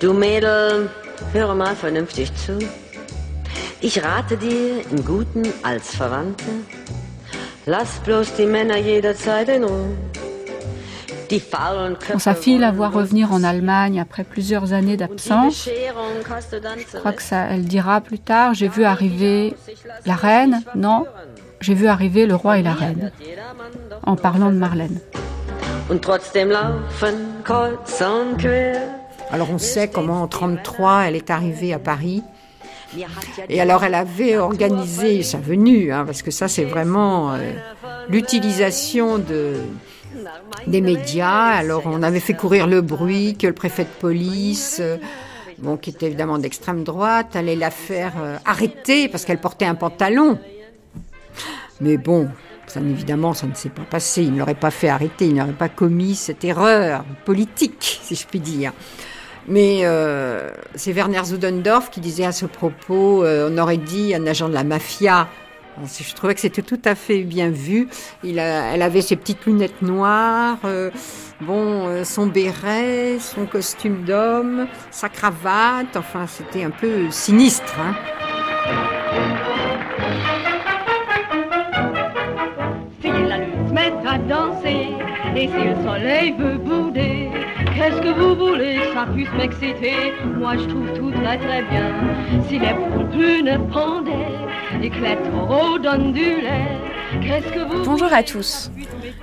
du Mädel, höre mal vernünftig zu. Ich rate dir im Guten als Verwandte, lass bloß die Männer jederzeit in Ruhe. Quand sa fille la voit revenir en Allemagne après plusieurs années d'absence, je crois que ça, elle dira plus tard, j'ai vu arriver la reine, non, j'ai vu arriver le roi et la reine, en parlant de Marlène. Alors on sait comment en 1933 elle est arrivée à Paris. Et alors elle avait organisé sa venue, hein, parce que ça c'est vraiment euh, l'utilisation de, des médias. Alors on avait fait courir le bruit que le préfet de police, euh, bon, qui était évidemment d'extrême droite, allait la faire euh, arrêter parce qu'elle portait un pantalon. Mais bon, ça, évidemment, ça ne s'est pas passé. Il ne l'aurait pas fait arrêter, il n'aurait pas commis cette erreur politique, si je puis dire. Mais euh, c'est Werner Zudendorf qui disait à ce propos, on aurait dit un agent de la mafia je trouvais que c'était tout à fait bien vu. Elle avait ses petites lunettes noires, euh, bon, euh, son béret, son costume d'homme, sa cravate. Enfin, c'était un peu sinistre. Hein. la à danser, et si le soleil veut bouder, qu'est-ce que vous voulez que ça puisse m'exciter? Moi je trouve tout très très bien. Si les plus ne pendaient, Bonjour à tous.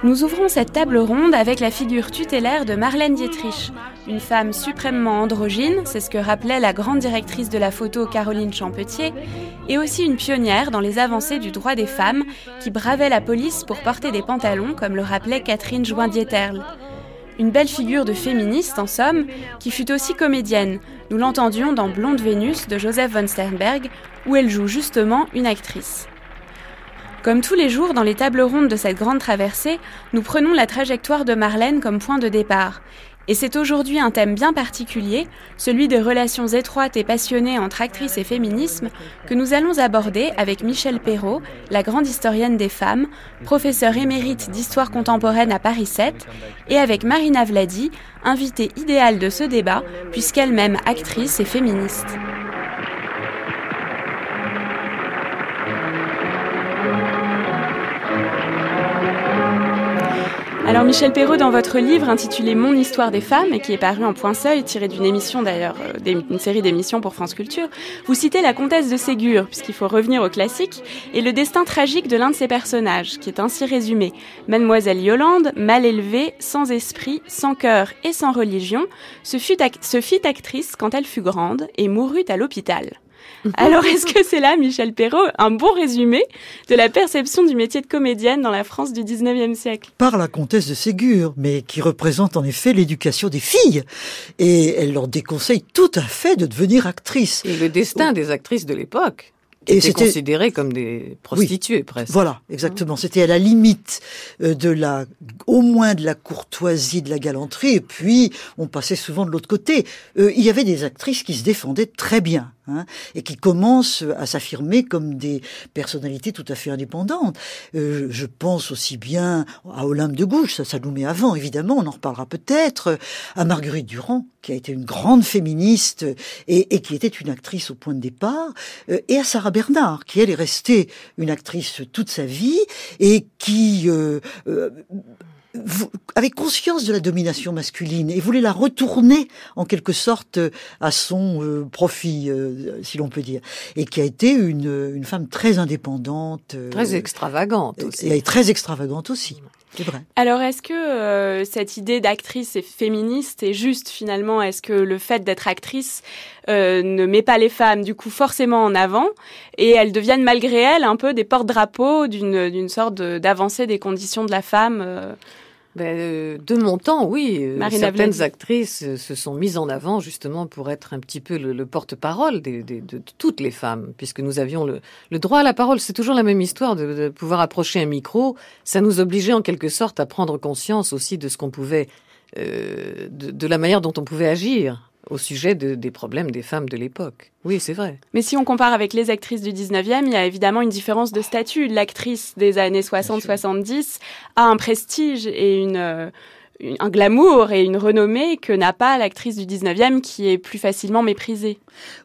Nous ouvrons cette table ronde avec la figure tutélaire de Marlène Dietrich, une femme suprêmement androgyne, c'est ce que rappelait la grande directrice de la photo Caroline Champetier, et aussi une pionnière dans les avancées du droit des femmes qui bravait la police pour porter des pantalons, comme le rappelait Catherine Join-Dieterle. Une belle figure de féministe, en somme, qui fut aussi comédienne. Nous l'entendions dans Blonde Vénus de Joseph von Sternberg, où elle joue justement une actrice. Comme tous les jours dans les tables rondes de cette grande traversée, nous prenons la trajectoire de Marlène comme point de départ, et c'est aujourd'hui un thème bien particulier, celui des relations étroites et passionnées entre actrices et féminisme, que nous allons aborder avec Michel Perrault, la grande historienne des femmes, professeure émérite d'histoire contemporaine à Paris 7, et avec Marina Vladi, invitée idéale de ce débat, puisqu'elle-même actrice et féministe. Alors Michel Perrault, dans votre livre intitulé Mon histoire des femmes, et qui est paru en point seuil, tiré d'une émission d'ailleurs, euh, d'une série d'émissions pour France Culture, vous citez la comtesse de Ségur, puisqu'il faut revenir au classique, et le destin tragique de l'un de ses personnages, qui est ainsi résumé. Mademoiselle Yolande, mal élevée, sans esprit, sans cœur et sans religion, se, fit actrice quand elle fut grande et mourut à l'hôpital. Alors, est-ce que c'est là, Michel Perrault, un bon résumé de la perception du métier de comédienne dans la France du 19e siècle? Par la comtesse de Ségur, mais qui représente en effet l'éducation des filles. Et elle leur déconseille tout à fait de devenir actrice. Et le destin des actrices de l'époque et c'était considéré comme des prostituées presque. Voilà, exactement. C'était à la limite euh, de la, au moins de la courtoisie, de la galanterie, et puis on passait souvent de l'autre côté. Euh, il y avait des actrices qui se défendaient très bien. Hein, et qui commencent à s'affirmer comme des personnalités tout à fait indépendantes. Euh, je pense aussi bien à Olympe de Gouges, ça, ça nous met avant, évidemment, on en reparlera peut-être, à Marguerite Durand, qui a été une grande féministe et, et qui était une actrice au point de départ, euh, et à Sarah Bernard, qui elle est restée une actrice toute sa vie et qui euh, euh avait conscience de la domination masculine et voulait la retourner en quelque sorte à son euh, profit, euh, si l'on peut dire, et qui a été une, une femme très indépendante, euh, très extravagante aussi, et très extravagante aussi. C'est vrai. Alors, est-ce que cette idée d'actrice et féministe est juste finalement? Est-ce que le fait d'être actrice ne met pas les femmes du coup forcément en avant et elles deviennent malgré elles un peu des porte-drapeaux d'une d'une sorte d'avancée des conditions de la femme ben, euh, De mon temps, oui. Euh, certaines actrices euh, se sont mises en avant justement pour être un petit peu le, porte-parole de, toutes les femmes, puisque nous avions le, droit à la parole. C'est toujours la même histoire de, pouvoir approcher un micro. Ça nous obligeait en quelque sorte à prendre conscience aussi de ce qu'on pouvait, de la manière dont on pouvait agir au sujet des problèmes des femmes de l'époque. Oui, c'est vrai. Mais si on compare avec les actrices du 19e, il y a évidemment une différence de statut. L'actrice des années 60-70 a un prestige et une, euh, un glamour et une renommée que n'a pas l'actrice du 19e qui est plus facilement méprisée.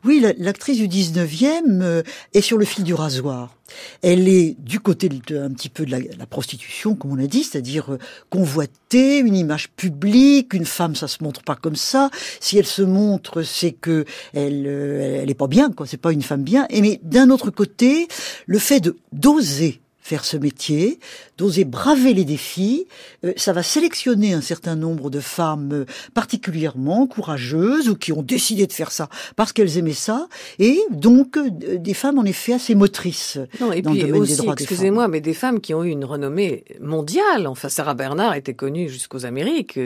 Oui, l'actrice du 19e euh, est sur le fil du rasoir. Elle est du côté de, un petit peu de la, prostitution, comme on a dit, c'est-à-dire euh, convoitée, une image publique, une femme, ça se montre pas comme ça. Si elle se montre, c'est que elle, euh, elle est pas bien, quoi. C'est pas une femme bien. Et mais d'un autre côté, le fait de d'oser faire ce métier, d'oser braver les défis. Euh, ça va sélectionner un certain nombre de femmes euh, particulièrement courageuses ou qui ont décidé de faire ça parce qu'elles aimaient ça, et donc euh, des femmes en effet assez motrices non, et dans puis le domaine aussi, des droits Excusez-moi, mais des femmes qui ont eu une renommée mondiale. Enfin, Sarah Bernard était connue jusqu'aux Amériques.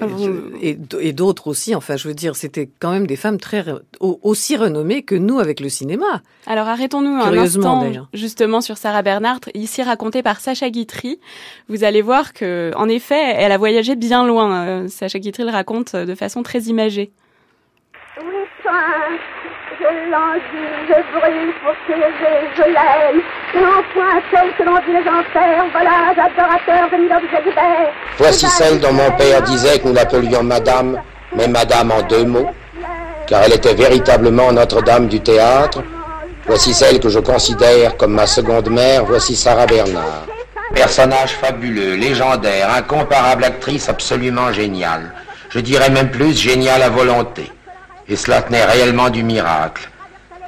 Ah, et, d'autres aussi. Enfin, je veux dire, c'était quand même des femmes très aussi renommées que nous avec le cinéma. Alors arrêtons-nous un instant justement sur Sarah Bernard, ici racontée par Sacha Guitry. Vous allez voir que, en effet, elle a voyagé bien loin. Euh, Sacha Guitry le raconte de façon très imagée. Oui, je languis, je brûle pour Thérèse, je l'aime. Non point celle que l'on dit les enfers, voilà, adorateur de Milan de Voici celle dont mon père disait que nous l'appelions Madame, mais Madame en deux mots, car elle était véritablement Notre-Dame du théâtre. Voici celle que je considère comme ma seconde mère, voici Sarah Bernard. Personnage fabuleux, légendaire, incomparable actrice absolument géniale. Je dirais même plus géniale à volonté. Et cela tenait réellement du miracle.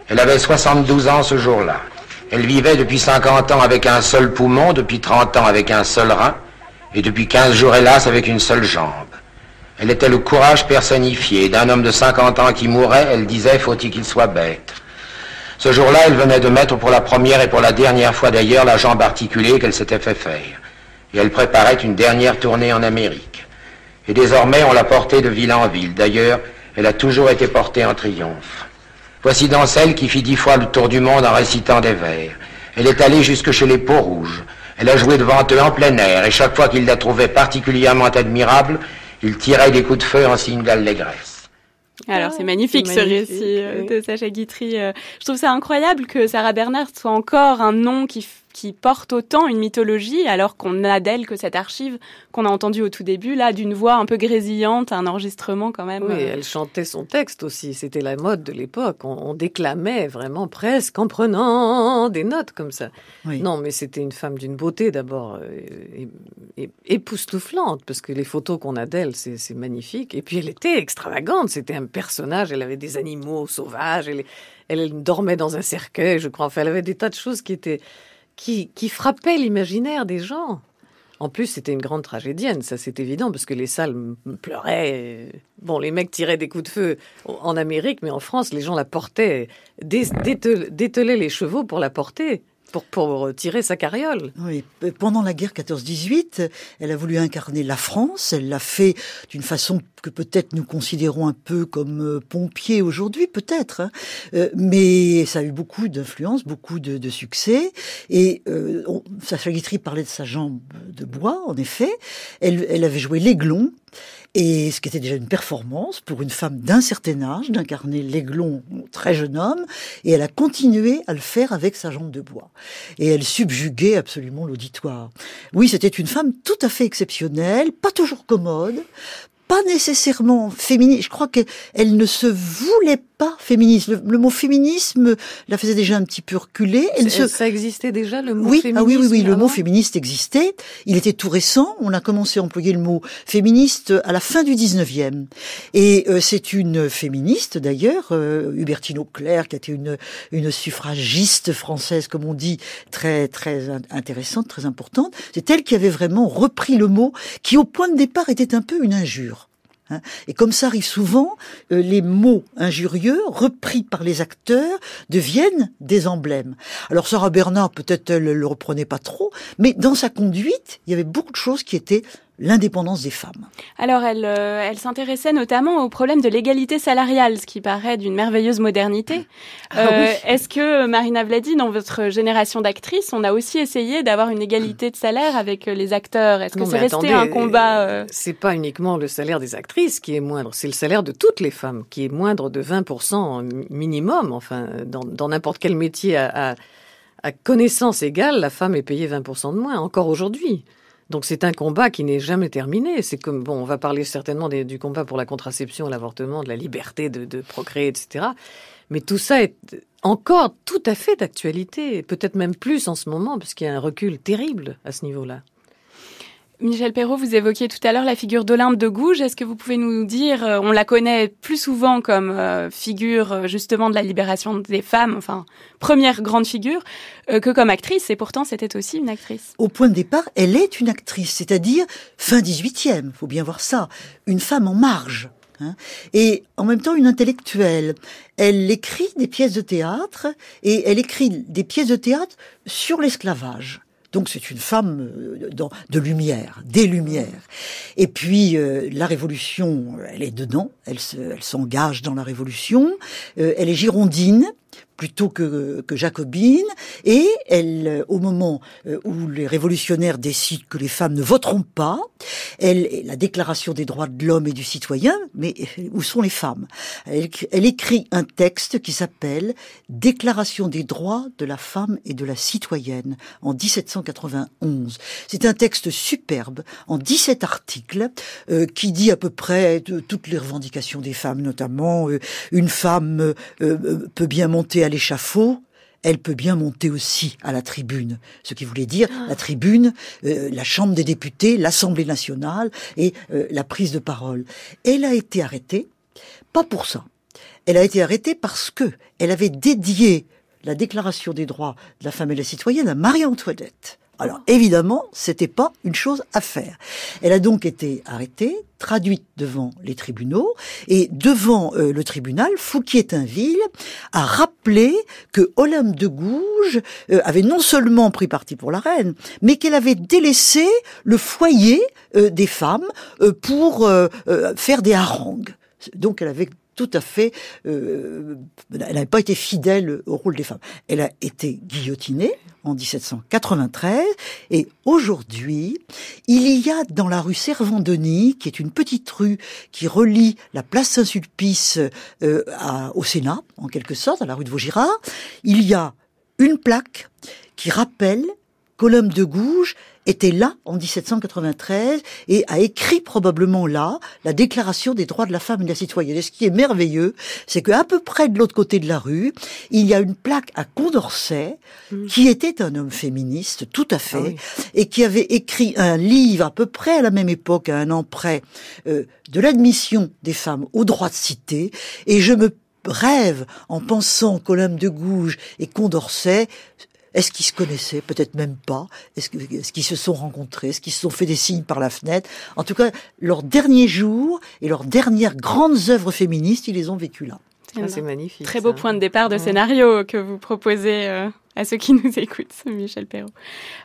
Elle avait 72 ans ce jour-là. Elle vivait depuis 50 ans avec un seul poumon, depuis 30 ans avec un seul rein, et depuis 15 jours, hélas, avec une seule jambe. Elle était le courage personnifié. D'un homme de 50 ans qui mourait, elle disait, faut-il qu'il soit bête? Ce jour-là, elle venait de mettre pour la première et pour la dernière fois d'ailleurs la jambe articulée qu'elle s'était fait faire. Et elle préparait une dernière tournée en Amérique. Et désormais, on l'a portée de ville en ville. D'ailleurs, elle a toujours été portée en triomphe. Voici dans celle qui fit dix fois le tour du monde en récitant des vers. Elle est allée jusque chez les peaux rouges. Elle a joué devant eux en plein air, et chaque fois qu'il la trouvait particulièrement admirable, il tirait des coups de feu en signe d'allégresse. Alors c'est magnifique, ce récit euh, de Sacha Guitry. Euh. Je trouve ça incroyable que Sarah Bernard soit encore un nom qui qui porte autant une mythologie, alors qu'on n'a d'elle que cette archive qu'on a entendue au tout début, là, d'une voix un peu grésillante, un enregistrement quand même. Oui, euh. elle chantait son texte aussi. C'était la mode de l'époque. On, déclamait vraiment presque en prenant des notes comme ça. Non, mais c'était une femme d'une beauté d'abord euh, époustouflante, parce que les photos qu'on a d'elle, c'est magnifique. Et puis elle était extravagante. C'était un personnage. Elle avait des animaux sauvages. Elle, elle dormait dans un cercueil, je crois. Enfin, elle avait des tas de choses qui étaient qui, frappait l'imaginaire des gens. En plus, c'était une grande tragédienne, ça c'est évident, parce que les salles pleuraient. Bon, les mecs tiraient des coups de feu en Amérique, mais en France, les gens la portaient, dételaient les chevaux pour la porter pour, tirer sa carriole. Oui, pendant la guerre 14-18, elle a voulu incarner la France. Elle l'a fait d'une façon que peut-être nous considérons un peu comme euh, pompier aujourd'hui, peut-être. Hein. Euh, mais ça a eu beaucoup d'influence, beaucoup de, succès. Et euh, Sacha Guitry parlait de sa jambe de bois, en effet. Elle, elle avait joué l'aiglon. Et ce qui était déjà une performance pour une femme d'un certain âge, d'incarner l'aiglon très jeune homme, et elle a continué à le faire avec sa jambe de bois. Et elle subjuguait absolument l'auditoire. Oui, c'était une femme tout à fait exceptionnelle, pas toujours commode, pas nécessairement féminine. Je crois qu'elle ne se voulait pas féministe. Le, mot féminisme la faisait déjà un petit peu reculer. Elle Ça existait déjà le mot oui, féminisme. Ah oui, oui, oui, le mot féministe existait. Il était tout récent. On a commencé à employer le mot féministe à la fin du 19e. Et euh, c'est une féministe d'ailleurs, euh, Hubertine Auclair, qui a été une, une suffragiste française, comme on dit, très très intéressante, très importante. C'est elle qui avait vraiment repris le mot, qui au point de départ était un peu une injure. Hein. Et comme ça arrive souvent, euh, les mots injurieux repris par les acteurs deviennent des emblèmes. Alors Sarah Bernard, peut-être elle le reprenait pas trop, mais dans sa conduite, il y avait beaucoup de choses qui étaient l'indépendance des femmes. Alors, elle, euh, elle s'intéressait notamment au problème de l'égalité salariale, ce qui paraît d'une merveilleuse modernité. Ah euh, Est-ce que, Marina Vladi, dans votre génération d'actrices, on a aussi essayé d'avoir une égalité de salaire avec euh, les acteurs? Est-ce que c'est resté un combat euh... C'est pas uniquement le salaire des actrices qui est moindre, c'est le salaire de toutes les femmes qui est moindre de 20% minimum. Enfin, dans n'importe quel métier à, à, à connaissance égale, la femme est payée 20% de moins, encore aujourd'hui. Donc c'est un combat qui n'est jamais terminé. C'est comme bon, on va parler certainement du combat pour la contraception, l'avortement, de la liberté de, de procréer, etc. Mais tout ça est encore tout à fait d'actualité, peut-être même plus en ce moment, parce qu'il y a un recul terrible à ce niveau-là. Michel Perrault, vous évoquiez tout à l'heure la figure d'Olympe de Gouges. Est-ce que vous pouvez nous dire, euh, on la connaît plus souvent comme euh, figure euh, justement de la libération des femmes, enfin première grande figure, que comme actrice, et pourtant c'était aussi une actrice. Au point de départ, elle est une actrice, c'est-à-dire fin 18e, faut bien voir ça, une femme en marge. Hein, et en même temps une intellectuelle. Elle écrit des pièces de théâtre et elle écrit des pièces de théâtre sur l'esclavage. Donc c'est une femme euh, de lumière, des lumières. Et puis euh, la révolution, elle est dedans, elle s'engage dans la révolution, euh, elle est girondine, plutôt que, que jacobine, et elle, au moment euh, où les révolutionnaires décident que les femmes ne voteront pas, elle, la déclaration des droits de l'homme et du citoyen, mais euh, où sont les femmes? Elle, elle, écrit un texte qui s'appelle Déclaration des droits de la femme et de la citoyenne en 1791. C'est un texte superbe en 17 articles euh, qui dit à peu près toutes les revendications des femmes, notamment une femme peut bien monter à l'échafaud, elle peut bien monter aussi à la tribune. Ce qui voulait dire la tribune, euh, la Chambre des députés, l'Assemblée nationale et euh, la prise de parole. Elle a été arrêtée, pas pour ça. Elle a été arrêtée parce que elle avait dédié la Déclaration des droits de la femme et de la citoyenne à Marie-Antoinette. Alors évidemment, c'était pas une chose à faire. Elle a donc été arrêtée, traduite devant les tribunaux et devant euh, le tribunal, Fouquier-Tinville a rappelé que Olympe de Gouges euh, avait non seulement pris parti pour la reine, mais qu'elle avait délaissé le foyer euh, des femmes pour faire des harangues. Donc elle avait tout à fait, euh, elle n'avait pas été fidèle au rôle des femmes. Elle a été guillotinée en 1793 et aujourd'hui, il y a dans la rue Servandoni, qui est une petite rue qui relie la place Saint-Sulpice euh, au Sénat, en quelque sorte, à la rue de Vaugirard, il y a une plaque qui rappelle qu'Olympe de Gouges était là en 1793 et a écrit probablement là la Déclaration des droits de la femme et de la citoyenne. Et ce qui est merveilleux, c'est qu'à peu près de l'autre côté de la rue, il y a une plaque à Condorcet mmh. qui était un homme féministe, tout à fait, ah et qui avait écrit un livre à peu près à la même époque, à un an près, euh, de l'admission des femmes au droit de cité. Et je me rêve en pensant qu'Olympe de Gouges et Condorcet est-ce qu'ils se connaissaient? Peut-être même pas. Est-ce qu'ils se sont rencontrés? Est-ce qu'ils se sont fait des signes par la fenêtre? En tout cas, leurs derniers jours et leurs dernières grandes œuvres féministes, ils les ont vécues là. C'est magnifique. Très beau point de départ de scénario que vous proposez euh, à ceux qui nous écoutent, Michel Perrault.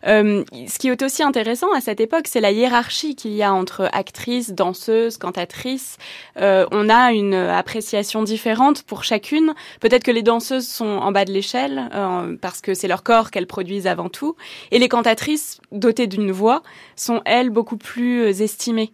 Euh, ce qui est aussi intéressant à cette époque, c'est la hiérarchie qu'il y a entre actrices, danseuses, cantatrices. Euh, on a une appréciation différente pour chacune. Peut-être que les danseuses sont en bas de l'échelle parce que c'est leur corps qu'elles produisent avant tout, et les cantatrices dotées d'une voix sont elles beaucoup plus estimées.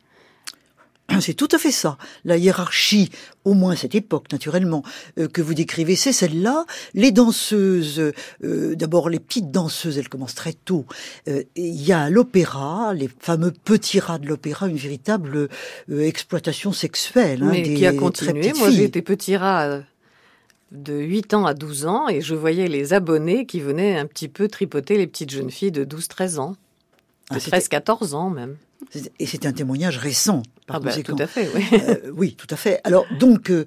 C'est tout à fait ça. La hiérarchie, au moins cette époque naturellement, euh, que vous décrivez, c'est celle-là. Les danseuses, euh, d'abord les petites danseuses, elles commencent très tôt. Euh, il y a l'opéra, les fameux petits rats de l'opéra, une véritable exploitation sexuelle. Hein, Mais qui a continué. Moi j'ai été petit rat de 8 ans à 12 ans et je voyais les abonnés qui venaient un petit peu tripoter les petites jeunes filles de 12-13 ans. De 13-14 ah, ans même. Et c'est un témoignage récent. Par ah bah, tout à fait, oui. Euh, oui, tout à fait. Alors donc, euh,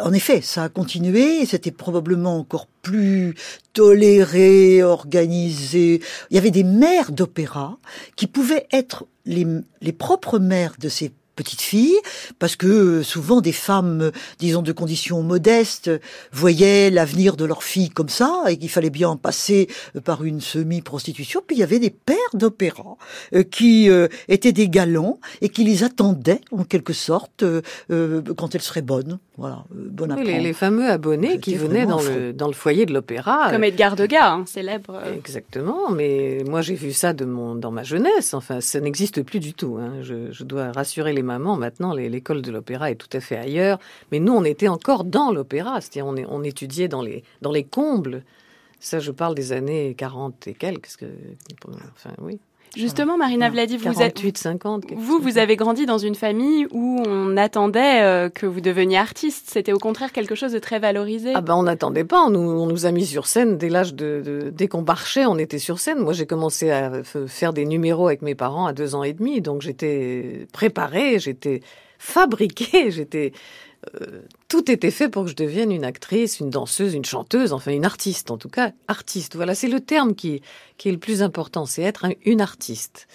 en effet, ça a continué. C'était probablement encore plus toléré, organisé. Il y avait des maires d'opéra qui pouvaient être les, les propres maires de ces petite fille, parce que euh, souvent des femmes, euh, disons de conditions modestes, voyaient l'avenir de leur fille comme ça, et qu'il fallait bien en passer euh, par une semi-prostitution. Puis il y avait des pères d'opéra qui étaient des galants et qui les attendaient en quelque sorte quand elles seraient bonnes. Voilà, bonne oui, les, les, fameux abonnés qui venaient dans le, dans le foyer de l'opéra. Comme Edgar Degas, hein, célèbre. Exactement, mais moi j'ai vu ça de mon, dans ma jeunesse. Enfin, ça n'existe plus du tout. Hein. Je, je dois rassurer les mamans, maintenant l'école de l'opéra est tout à fait ailleurs. Mais nous, on était encore dans l'opéra, c'est-à-dire on, on, étudiait dans les, dans les combles. Ça, je parle des années 40 et quelques. Que, enfin, oui. Justement, Marina Vladi, vous 48, 50, vous, vous avez grandi dans une famille où on attendait euh, que vous deveniez artiste. C'était au contraire quelque chose de très valorisé. Ah ben, on n'attendait pas. On nous, on nous, a mis sur scène dès l'âge de, de, dès qu'on marchait, on était sur scène. Moi, j'ai commencé à faire des numéros avec mes parents à deux ans et demi, donc j'étais préparée, j'étais fabriquée, j'étais euh, tout était fait pour que je devienne une actrice, une danseuse, une chanteuse, enfin une artiste en tout cas, artiste. Voilà, c'est le terme qui, qui est le plus important, c'est être une artiste.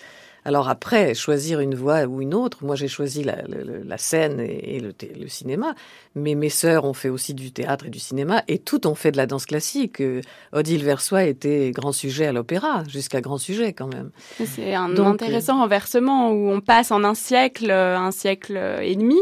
Alors après, choisir une voie ou une autre, moi j'ai choisi la, la, scène et, le, le, cinéma, mais mes sœurs ont fait aussi du théâtre et du cinéma, et toutes ont fait de la danse classique. Euh, Odile Versoix était grand sujet à l'opéra, jusqu'à grand sujet quand même. C'est un intéressant euh, renversement où on passe en un siècle, un siècle et demi,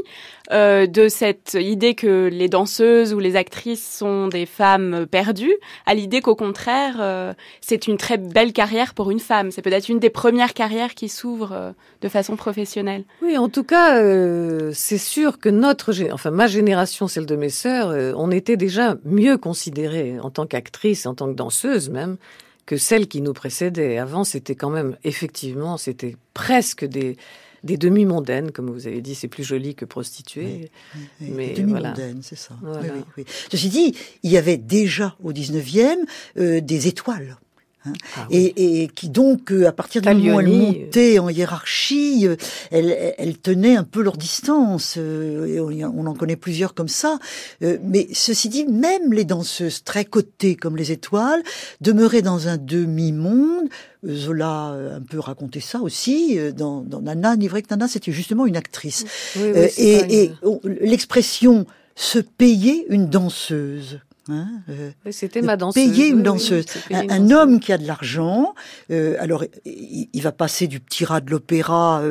euh, de cette idée que les danseuses ou les actrices sont des femmes perdues, à l'idée qu'au contraire, euh, c'est une très belle carrière pour une femme. C'est peut-être une des premières carrières qui s'ouvre euh, de façon professionnelle. Oui, en tout cas, c'est sûr que notre, enfin ma génération, celle de mes sœurs, on était déjà mieux considérées en tant qu'actrice, en tant que danseuse même, que celles qui nous précédaient. Avant, c'était quand même, effectivement, c'était presque des des demi-mondaines, comme vous avez dit, c'est plus joli que prostituées. mais demi-mondaines, c'est ça. Ceci dit, il y avait déjà au 19e euh, des étoiles. Hein. Ah et, qui donc, euh, à partir du moment où elles montaient en hiérarchie, euh, elles, tenaient un peu leur distance. Et on, en connaît plusieurs comme ça. Mais ceci dit, même les danseuses très cotées comme les étoiles demeuraient dans un demi-monde Zola euh, un peu racontait ça aussi euh, dans, dans Nana, ni vrai que Nana, c'était justement une actrice. Euh, et, l'expression se payer une danseuse. Hein, c'était ma danseuse. Payer une danseuse. un, homme qui a de l'argent, alors il, va passer du petit rat de l'opéra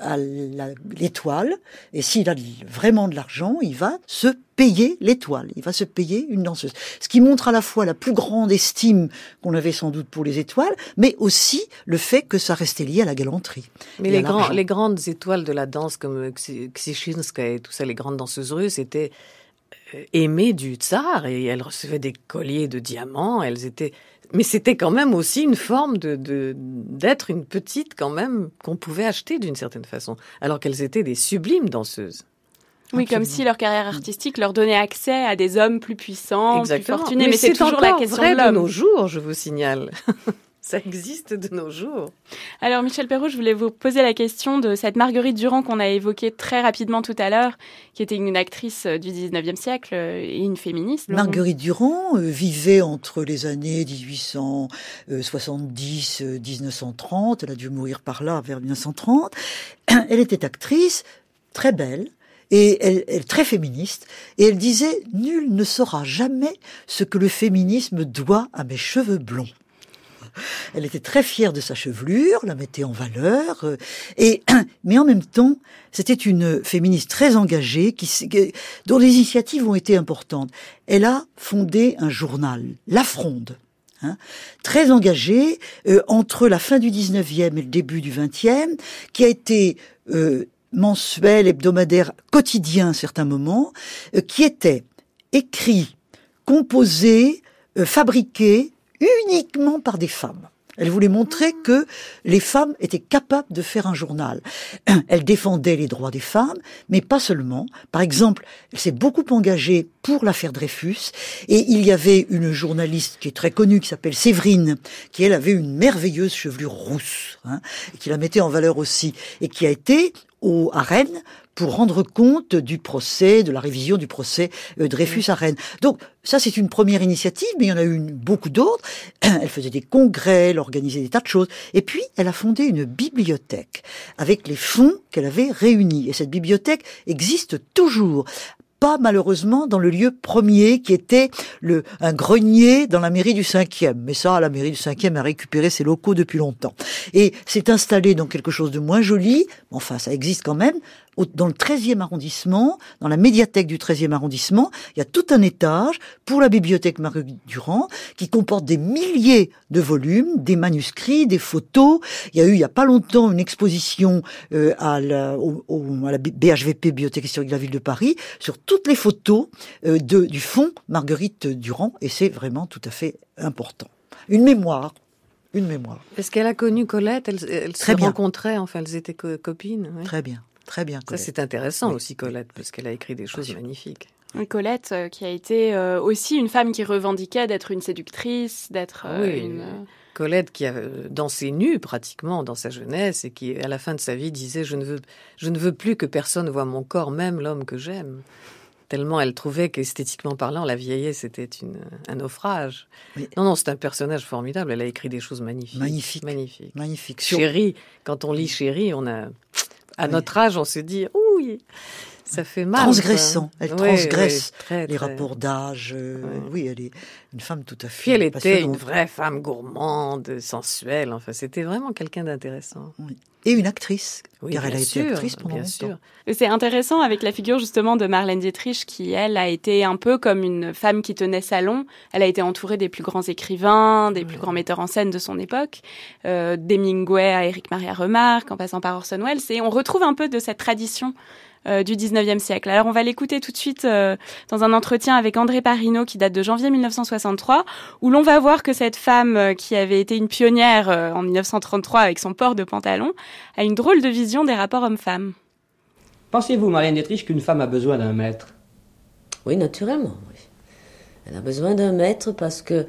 à l'étoile, et s'il a vraiment de l'argent, il va se payer l'étoile, il va se payer une danseuse. Ce qui montre à la fois la plus grande estime qu'on avait sans doute pour les étoiles, mais aussi le fait que ça restait lié à la galanterie. Mais les, grands, les grandes étoiles de la danse comme Ksichinska et tout ça, les grandes danseuses russes étaient aimées du tsar et elles recevaient des colliers de diamants, elles étaient mais c'était quand même aussi une forme de d'être une petite quand même qu'on pouvait acheter d'une certaine façon, alors qu'elles étaient des sublimes danseuses. Oui, comme si leur carrière artistique leur donnait accès à des hommes plus puissants, plus fortunés. Mais, c'est toujours la question vrai de, de nos jours, je vous signale. Ça existe de nos jours. Alors Michel Perrault, je voulais vous poser la question de cette Marguerite Durand qu'on a évoquée très rapidement tout à l'heure, qui était une actrice euh, du 19e siècle euh, et une féministe. Marguerite Durand euh, vivait entre les années 1870 1930, elle a dû mourir par là vers 1930. Elle était actrice, très belle, et elle, elle très féministe, et elle disait nul ne saura jamais ce que le féminisme doit à mes cheveux blonds. Elle était très fière de sa chevelure, la mettait en valeur, euh, et mais en même temps, c'était une féministe très engagée, dont les initiatives ont été importantes. Elle a fondé un journal, La Fronde, Hein, très engagée euh, entre la fin du 19e et le début du 20e, qui a été euh, mensuel, hebdomadaire, quotidien à certains moments, qui était écrit, composé, fabriqué uniquement par des femmes. Elle voulait montrer que les femmes étaient capables de faire un journal. Elle défendait les droits des femmes, mais pas seulement. Par exemple, elle s'est beaucoup engagée pour l'affaire Dreyfus, et il y avait une journaliste qui est très connue, qui s'appelle Séverine, qui elle avait une merveilleuse chevelure rousse, hein, et qui la mettait en valeur aussi, et qui a été au, à Rennes pour rendre compte du procès, de la révision du procès euh, Dreyfus à Rennes. Donc ça, c'est une première initiative, mais il y en a eu beaucoup d'autres. Elle faisait des congrès, elle organisait des tas de choses. Et puis, elle a fondé une bibliothèque avec les fonds qu'elle avait réunis. Et cette bibliothèque existe toujours pas malheureusement dans le lieu premier qui était le un grenier dans la mairie du 5e. Mais ça, la mairie du 5e a récupéré ses locaux depuis longtemps. Et s'est installé dans quelque chose de moins joli, enfin ça existe quand même, dans le 13e arrondissement, dans la médiathèque du 13e arrondissement, il y a tout un étage pour la bibliothèque Marie Durand qui comporte des milliers de volumes, des manuscrits, des photos. Il y a eu il y a pas longtemps une exposition euh, à, la, au, à la BHVP Bibliothèque historique de la ville de Paris sur toutes les photos euh, de, du fond Marguerite Durand et c'est vraiment tout à fait important. Une mémoire une mémoire. Est-ce qu'elle a connu Colette Elle, elle se rencontraient, enfin, elles étaient copines. Très bien. Très bien. Ça, c'est intéressant aussi, Colette, parce qu'elle a écrit des choses magnifiques. Colette, euh, qui a été euh, aussi une femme qui revendiquait d'être une séductrice, d'être euh, une... Colette qui a dansé nue pratiquement dans sa jeunesse et qui, à la fin de sa vie, disait je ne veux, je ne veux plus que personne voit mon corps, même l'homme que j'aime. Tellement elle trouvait qu'esthétiquement parlant, la vieillesse était un naufrage. Non, non, c'est un personnage formidable. Elle a écrit des choses magnifiques. Magnifique. Magnifique. Magnifique. Chérie, quand on lit Chérie, on a à notre âge, on se dit, oui, ça fait mal. Transgressant. Elle transgresse les rapports d'âge. Euh, oui, elle est une femme tout à fait. Puis elle était une vraie femme gourmande, sensuelle. Enfin, c'était vraiment quelqu'un d'intéressant. Et une actrice, car elle a été actrice pendant longtemps. C'est intéressant avec la figure justement de Marlène Dietrich, qui elle a été un peu comme une femme qui tenait salon. Elle a été entourée des plus grands écrivains, des plus grands metteurs en scène de son époque, euh, d'Hemingway à Eric Maria Remarque, en passant par Orson Welles. Et on retrouve un peu de cette tradition du 19e siècle. Alors on va l'écouter tout de suite euh, dans un entretien avec André Parino qui date de janvier 1963, où l'on va voir que cette femme euh, qui avait été une pionnière en 1933 avec son port de pantalon a une drôle de vision des rapports hommes-femmes. Pensez-vous, Marianne Dietrich, qu'une femme a besoin d'un maître? Oui, naturellement. Elle a besoin d'un maître parce que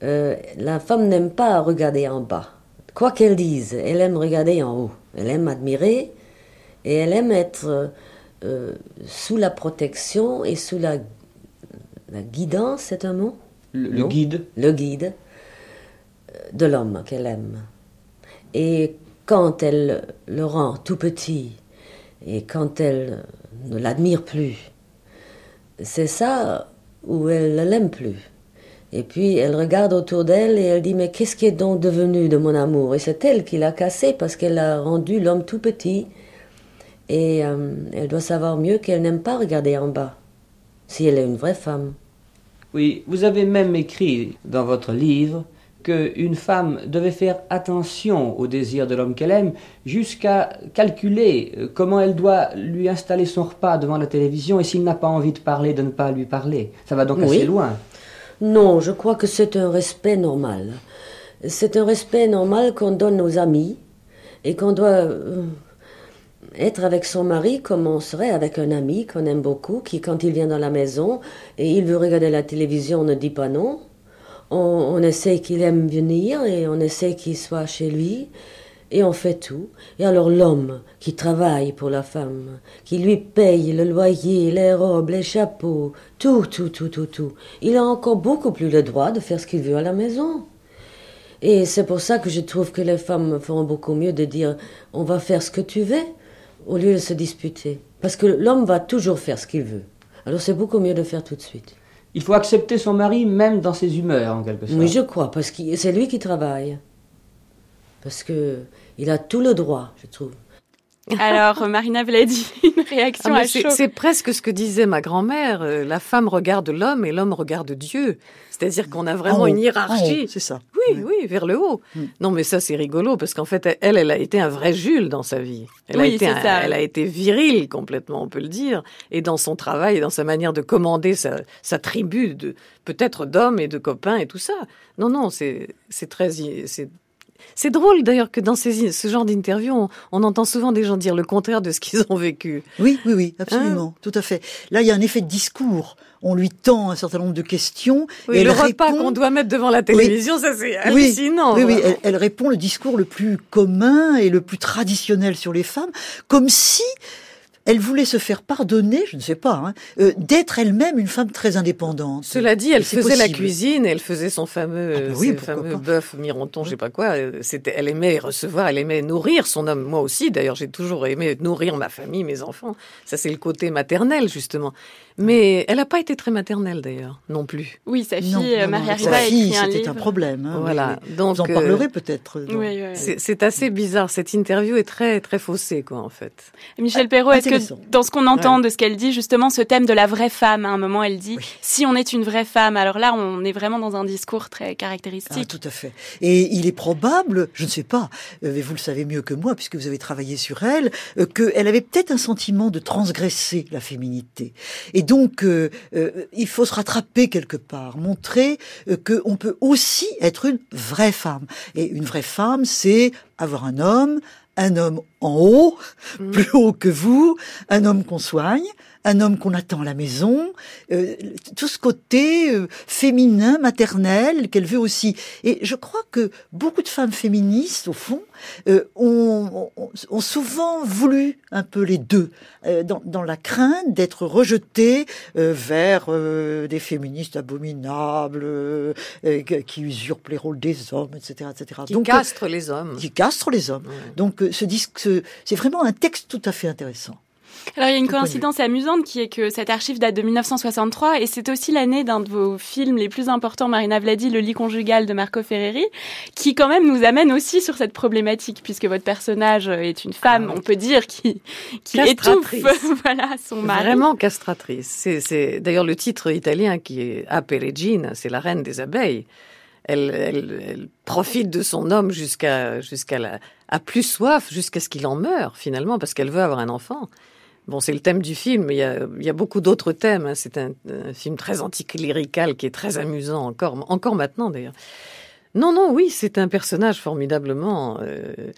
la femme n'aime pas regarder en bas. Quoi qu'elle dise, elle aime regarder en haut. Elle aime admirer, et elle aime être euh, sous la protection et sous la, la guidance, c'est un mot? Le, guide. Le guide euh, de l'homme qu'elle aime. Et quand elle le rend tout petit et quand elle ne l'admire plus, c'est ça où elle ne l'aime plus. Et puis elle regarde autour d'elle et elle dit Mais qu'est-ce qui est donc devenu de mon amour? Et c'est elle qui l'a cassé parce qu'elle a rendu l'homme tout petit et euh, elle doit savoir mieux qu'elle n'aime pas regarder en bas, si elle est une vraie femme. Oui, vous avez même écrit dans votre livre qu'une femme devait faire attention au désir de l'homme qu'elle aime, jusqu'à calculer euh, comment elle doit lui installer son repas devant la télévision et s'il n'a pas envie de parler, de ne pas lui parler. Ça va donc assez loin. Non, je crois que c'est un respect normal. C'est un respect normal qu'on donne aux amis et qu'on doit euh, être avec son mari comme on serait avec un ami qu'on aime beaucoup, qui quand il vient dans la maison et il veut regarder la télévision, on ne dit pas non. On, on essaie qu'il aime venir et on essaie qu'il soit chez lui et on fait tout. Et alors l'homme qui travaille pour la femme, qui lui paye le loyer, les robes, les chapeaux, tout, tout, tout, tout, tout, il a encore beaucoup plus le droit de faire ce qu'il veut à la maison. Et c'est pour ça que je trouve que les femmes feront beaucoup mieux de dire on va faire ce que tu veux au lieu de se disputer. Parce que l'homme va toujours faire ce qu'il veut. Alors c'est beaucoup mieux de faire tout de suite. Il faut accepter son mari même dans ses humeurs, en quelque sorte. Oui, je crois, parce que c'est lui qui travaille. Parce que il a tout le droit, je trouve. Alors, Marina dit une réaction ah, à chaud. C'est presque ce que disait ma grand-mère. Euh, la femme regarde l'homme et l'homme regarde Dieu. C'est-à-dire qu'on a vraiment une hiérarchie. c'est ça. Oui, oui, vers le haut. Mm. Non, mais ça, c'est rigolo parce qu'en fait, elle, elle a été un vrai Jules dans sa vie. Elle, a été elle a été virile complètement, on peut le dire. Et dans son travail, et dans sa manière de commander sa, sa tribu de peut-être d'hommes et de copains et tout ça. Non, non, c'est très, c'est c'est drôle d'ailleurs que dans ces, ce genre d'interview, on, entend souvent des gens dire le contraire de ce qu'ils ont vécu. Oui, oui, oui, absolument, hein tout à fait. Là, il y a un effet de discours. On lui tend un certain nombre de questions. et le repas qu'on doit mettre devant la télévision, ça c'est hallucinant. Oui, oui, elle, elle, répond le discours le plus commun et le plus traditionnel sur les femmes, comme si elle voulait se faire pardonner, je ne sais pas, hein, euh, d'être elle-même une femme très indépendante. Cela dit, elle faisait la cuisine, elle faisait son fameux, ah bah fameux bœuf mironton, je sais pas quoi. Euh, c'était, elle aimait recevoir, elle aimait nourrir son homme. Moi aussi, d'ailleurs, j'ai toujours aimé nourrir ma famille, mes enfants. Ça, c'est le côté maternel justement. Mais elle n'a pas été très maternelle d'ailleurs, non plus. Oui, sa fille, euh, Maria Riva, a écrit un C'était un problème. Hein, voilà. Donc, Vous en parlerez peut-être. c'est assez bizarre. Cette interview est très très faussée, quoi, en fait. Michel Perrault, est-ce que dans ce qu'on entend de ce qu'elle dit, justement, ce thème de la vraie femme, à un moment, elle dit si on est une vraie femme. Alors là, on est vraiment dans un discours très caractéristique. Ah, tout à fait. Et il est probable, je ne sais pas, euh, mais vous le savez mieux que moi, puisque vous avez travaillé sur elle, euh, qu'elle avait peut-être un sentiment de transgresser la féminité. Et donc, euh, il faut se rattraper quelque part, montrer qu'on peut aussi être une vraie femme. Et une vraie femme, c'est avoir un homme, un homme en haut, mm. plus haut que vous, un homme qu'on soigne, un homme qu'on attend à la maison, euh, tout ce côté euh, féminin, maternel qu'elle veut aussi. Et je crois que beaucoup de femmes féministes, au fond, euh, ont, ont, souvent voulu un peu les deux, dans, dans, la crainte d'être rejetées vers des féministes abominables, qui usurpent les rôles des hommes, etc. etc. Qui castrent les hommes. Qui castrent les hommes. Donc ce disque, c'est vraiment un texte tout à fait intéressant. Alors il y a une coïncidence amusante qui est que cette archive date de 1963 et c'est aussi l'année d'un de vos films les plus importants, Marina Vladi, Le lit conjugal de Marco Ferreri, qui quand même nous amène aussi sur cette problématique puisque votre personnage est une femme, ah on peut dire, qui, qui étouffe voilà, son mari. Vraiment castratrice. C'est d'ailleurs le titre italien qui est Ape Regina, c'est la reine des abeilles. Elle, profite de son homme jusqu'à jusqu'à la a plus soif jusqu'à ce qu'il en meure finalement parce qu'elle veut avoir un enfant. Bon, c'est le thème du film, il y a, il y a beaucoup d'autres thèmes. Hein. C'est un, film très anticlérical qui est très amusant encore, encore maintenant d'ailleurs. Non, non, oui, c'est un personnage formidablement. Euh,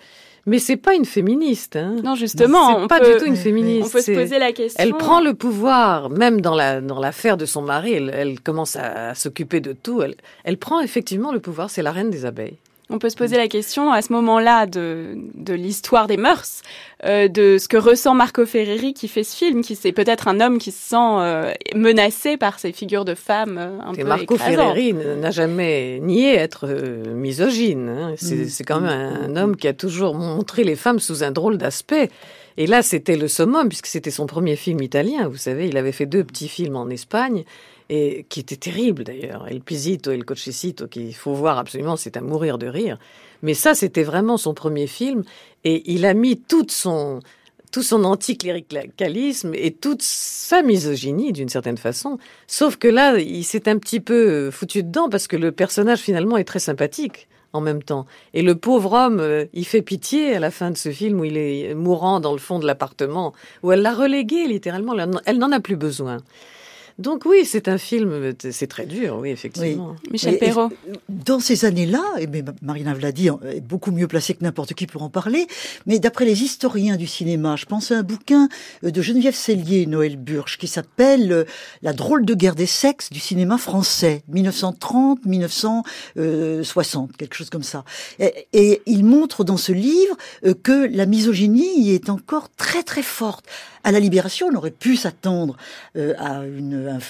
mais c'est pas une féministe. Hein. Non, justement, c'est pas du tout une féministe. On peut se poser la question. Elle prend le pouvoir, même dans la dans l'affaire de son mari. Elle, elle commence à, à s'occuper de tout. Elle, elle prend effectivement le pouvoir. C'est la reine des abeilles. On peut se poser la question à ce moment-là de, de l'histoire des mœurs, euh, de ce que ressent Marco Ferreri qui fait ce film, qui c'est peut-être un homme qui se sent euh, menacé par ces figures de femmes euh, un peu Marco Ferreri n'a jamais nié être misogyne. Hein. Mm. C'est quand même un, homme qui a toujours montré les femmes sous un drôle d'aspect. Et là, c'était le summum, puisque c'était son premier film italien. Vous savez, il avait fait deux petits films en Espagne et qui était terrible d'ailleurs. El Pisito et El Cochecito, qu'il faut voir absolument, c'est à mourir de rire. Mais ça, c'était vraiment son premier film, et il a mis son, tout son anticléricalisme et toute sa misogynie d'une certaine façon. Sauf que là, il s'est un petit peu foutu dedans parce que le personnage finalement est très sympathique en même temps. Et le pauvre homme, euh, il fait pitié à la fin de ce film où il est mourant dans le fond de l'appartement, où elle l'a relégué littéralement, elle n'en a plus besoin. Donc oui, c'est un film, c'est très dur, oui, effectivement. Michel Perrault. Dans ces années-là, et Marina Vladi est beaucoup mieux placée que n'importe qui pour en parler, mais d'après les historiens du cinéma, je pense à un bouquin euh, de Geneviève Cellier et Noël Burch qui s'appelle euh, La drôle de guerre des sexes du cinéma français, 1930-1960, quelque chose comme ça. Et, et, il montre dans ce livre euh, que la misogynie est encore très très forte à la libération, on aurait pu s'attendre euh, à une,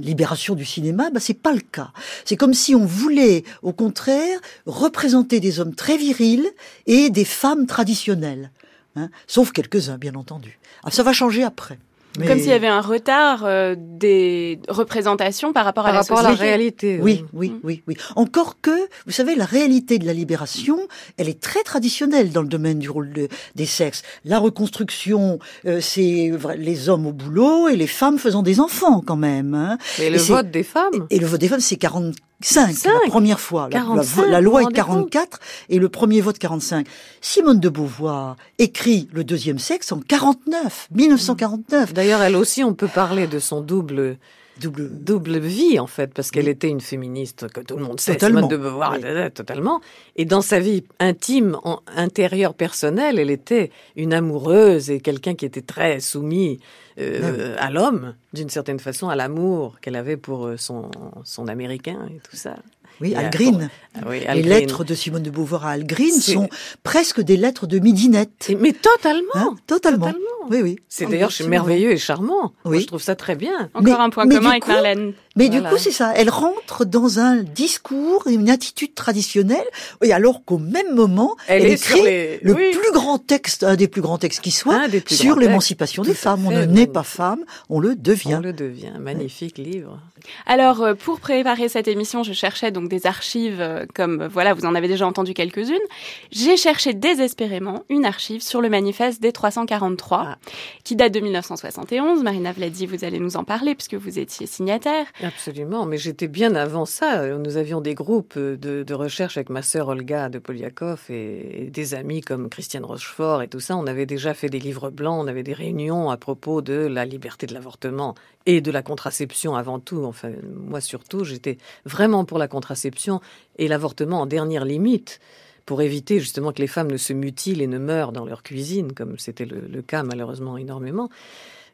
libération du cinéma, bah c'est pas le cas. C'est comme si on voulait, au contraire, représenter des hommes très virils et des femmes traditionnelles, hein, sauf quelques-uns, bien entendu. Ah, ça va changer après. Comme s'il y avait un retard euh, des représentations par rapport, à, la rapport à la réalité. Oui, oui, mm. oui, oui. Encore que, vous savez, la réalité de la libération, elle est très traditionnelle dans le domaine du rôle des sexes. La reconstruction, euh, c'est les hommes au boulot et les femmes faisant des enfants quand même. Hein. Et le vote des femmes Et le vote des femmes, c'est 40 5, la première fois. La, loi est 44 et le premier vote 45. Simone de Beauvoir écrit Le deuxième sexe en 49, 1949. D'ailleurs, elle aussi, on peut parler de son double double. Double vie en fait parce qu'elle était une féministe que tout le monde sait totalement. De Beauvoir totalement. Et dans sa vie intime en intérieure personnelle elle était une amoureuse et quelqu'un qui était très soumis euh, à l'homme, d'une certaine façon, à l'amour qu'elle avait pour euh, son, son américain et tout ça. Oui, Algreen. Ah oui, Les lettres de Simone de Beauvoir à Algreen sont presque des lettres de midinette. Mais totalement, hein totalement. Oui, oui. C'est d'ailleurs merveilleux et charmant. Oui. Moi, je trouve ça très bien. Encore un point commun avec Marlène. Mais du coup, c'est ça. Elle rentre dans un discours et une attitude traditionnelle, et alors qu'au même moment, elle, écrit le plus grand texte, un des plus grands textes qui soit, sur l'émancipation des femmes. On ne naît pas femme, on le devient. On le devient. Magnifique livre. Alors, euh, pour préparer cette émission, je cherchais donc des archives euh, comme, voilà, vous en avez déjà entendu quelques-unes. J'ai cherché désespérément une archive sur le manifeste des 343, ah. qui date de 1971. Marina Vladi, vous allez nous en parler puisque vous étiez signataire. Absolument, mais j'étais bien avant ça. Nous avions des groupes de, recherche avec ma sœur Olga de Poliakov et, des amis comme Christiane Rochefort et tout ça. On avait déjà fait des livres blancs, on avait des réunions à propos de la liberté de l'avortement et de la contraception avant tout. Enfin, moi surtout, j'étais vraiment pour la contraception et l'avortement en dernière limite pour éviter justement que les femmes ne se mutilent et ne meurent dans leur cuisine, comme c'était le, cas malheureusement énormément.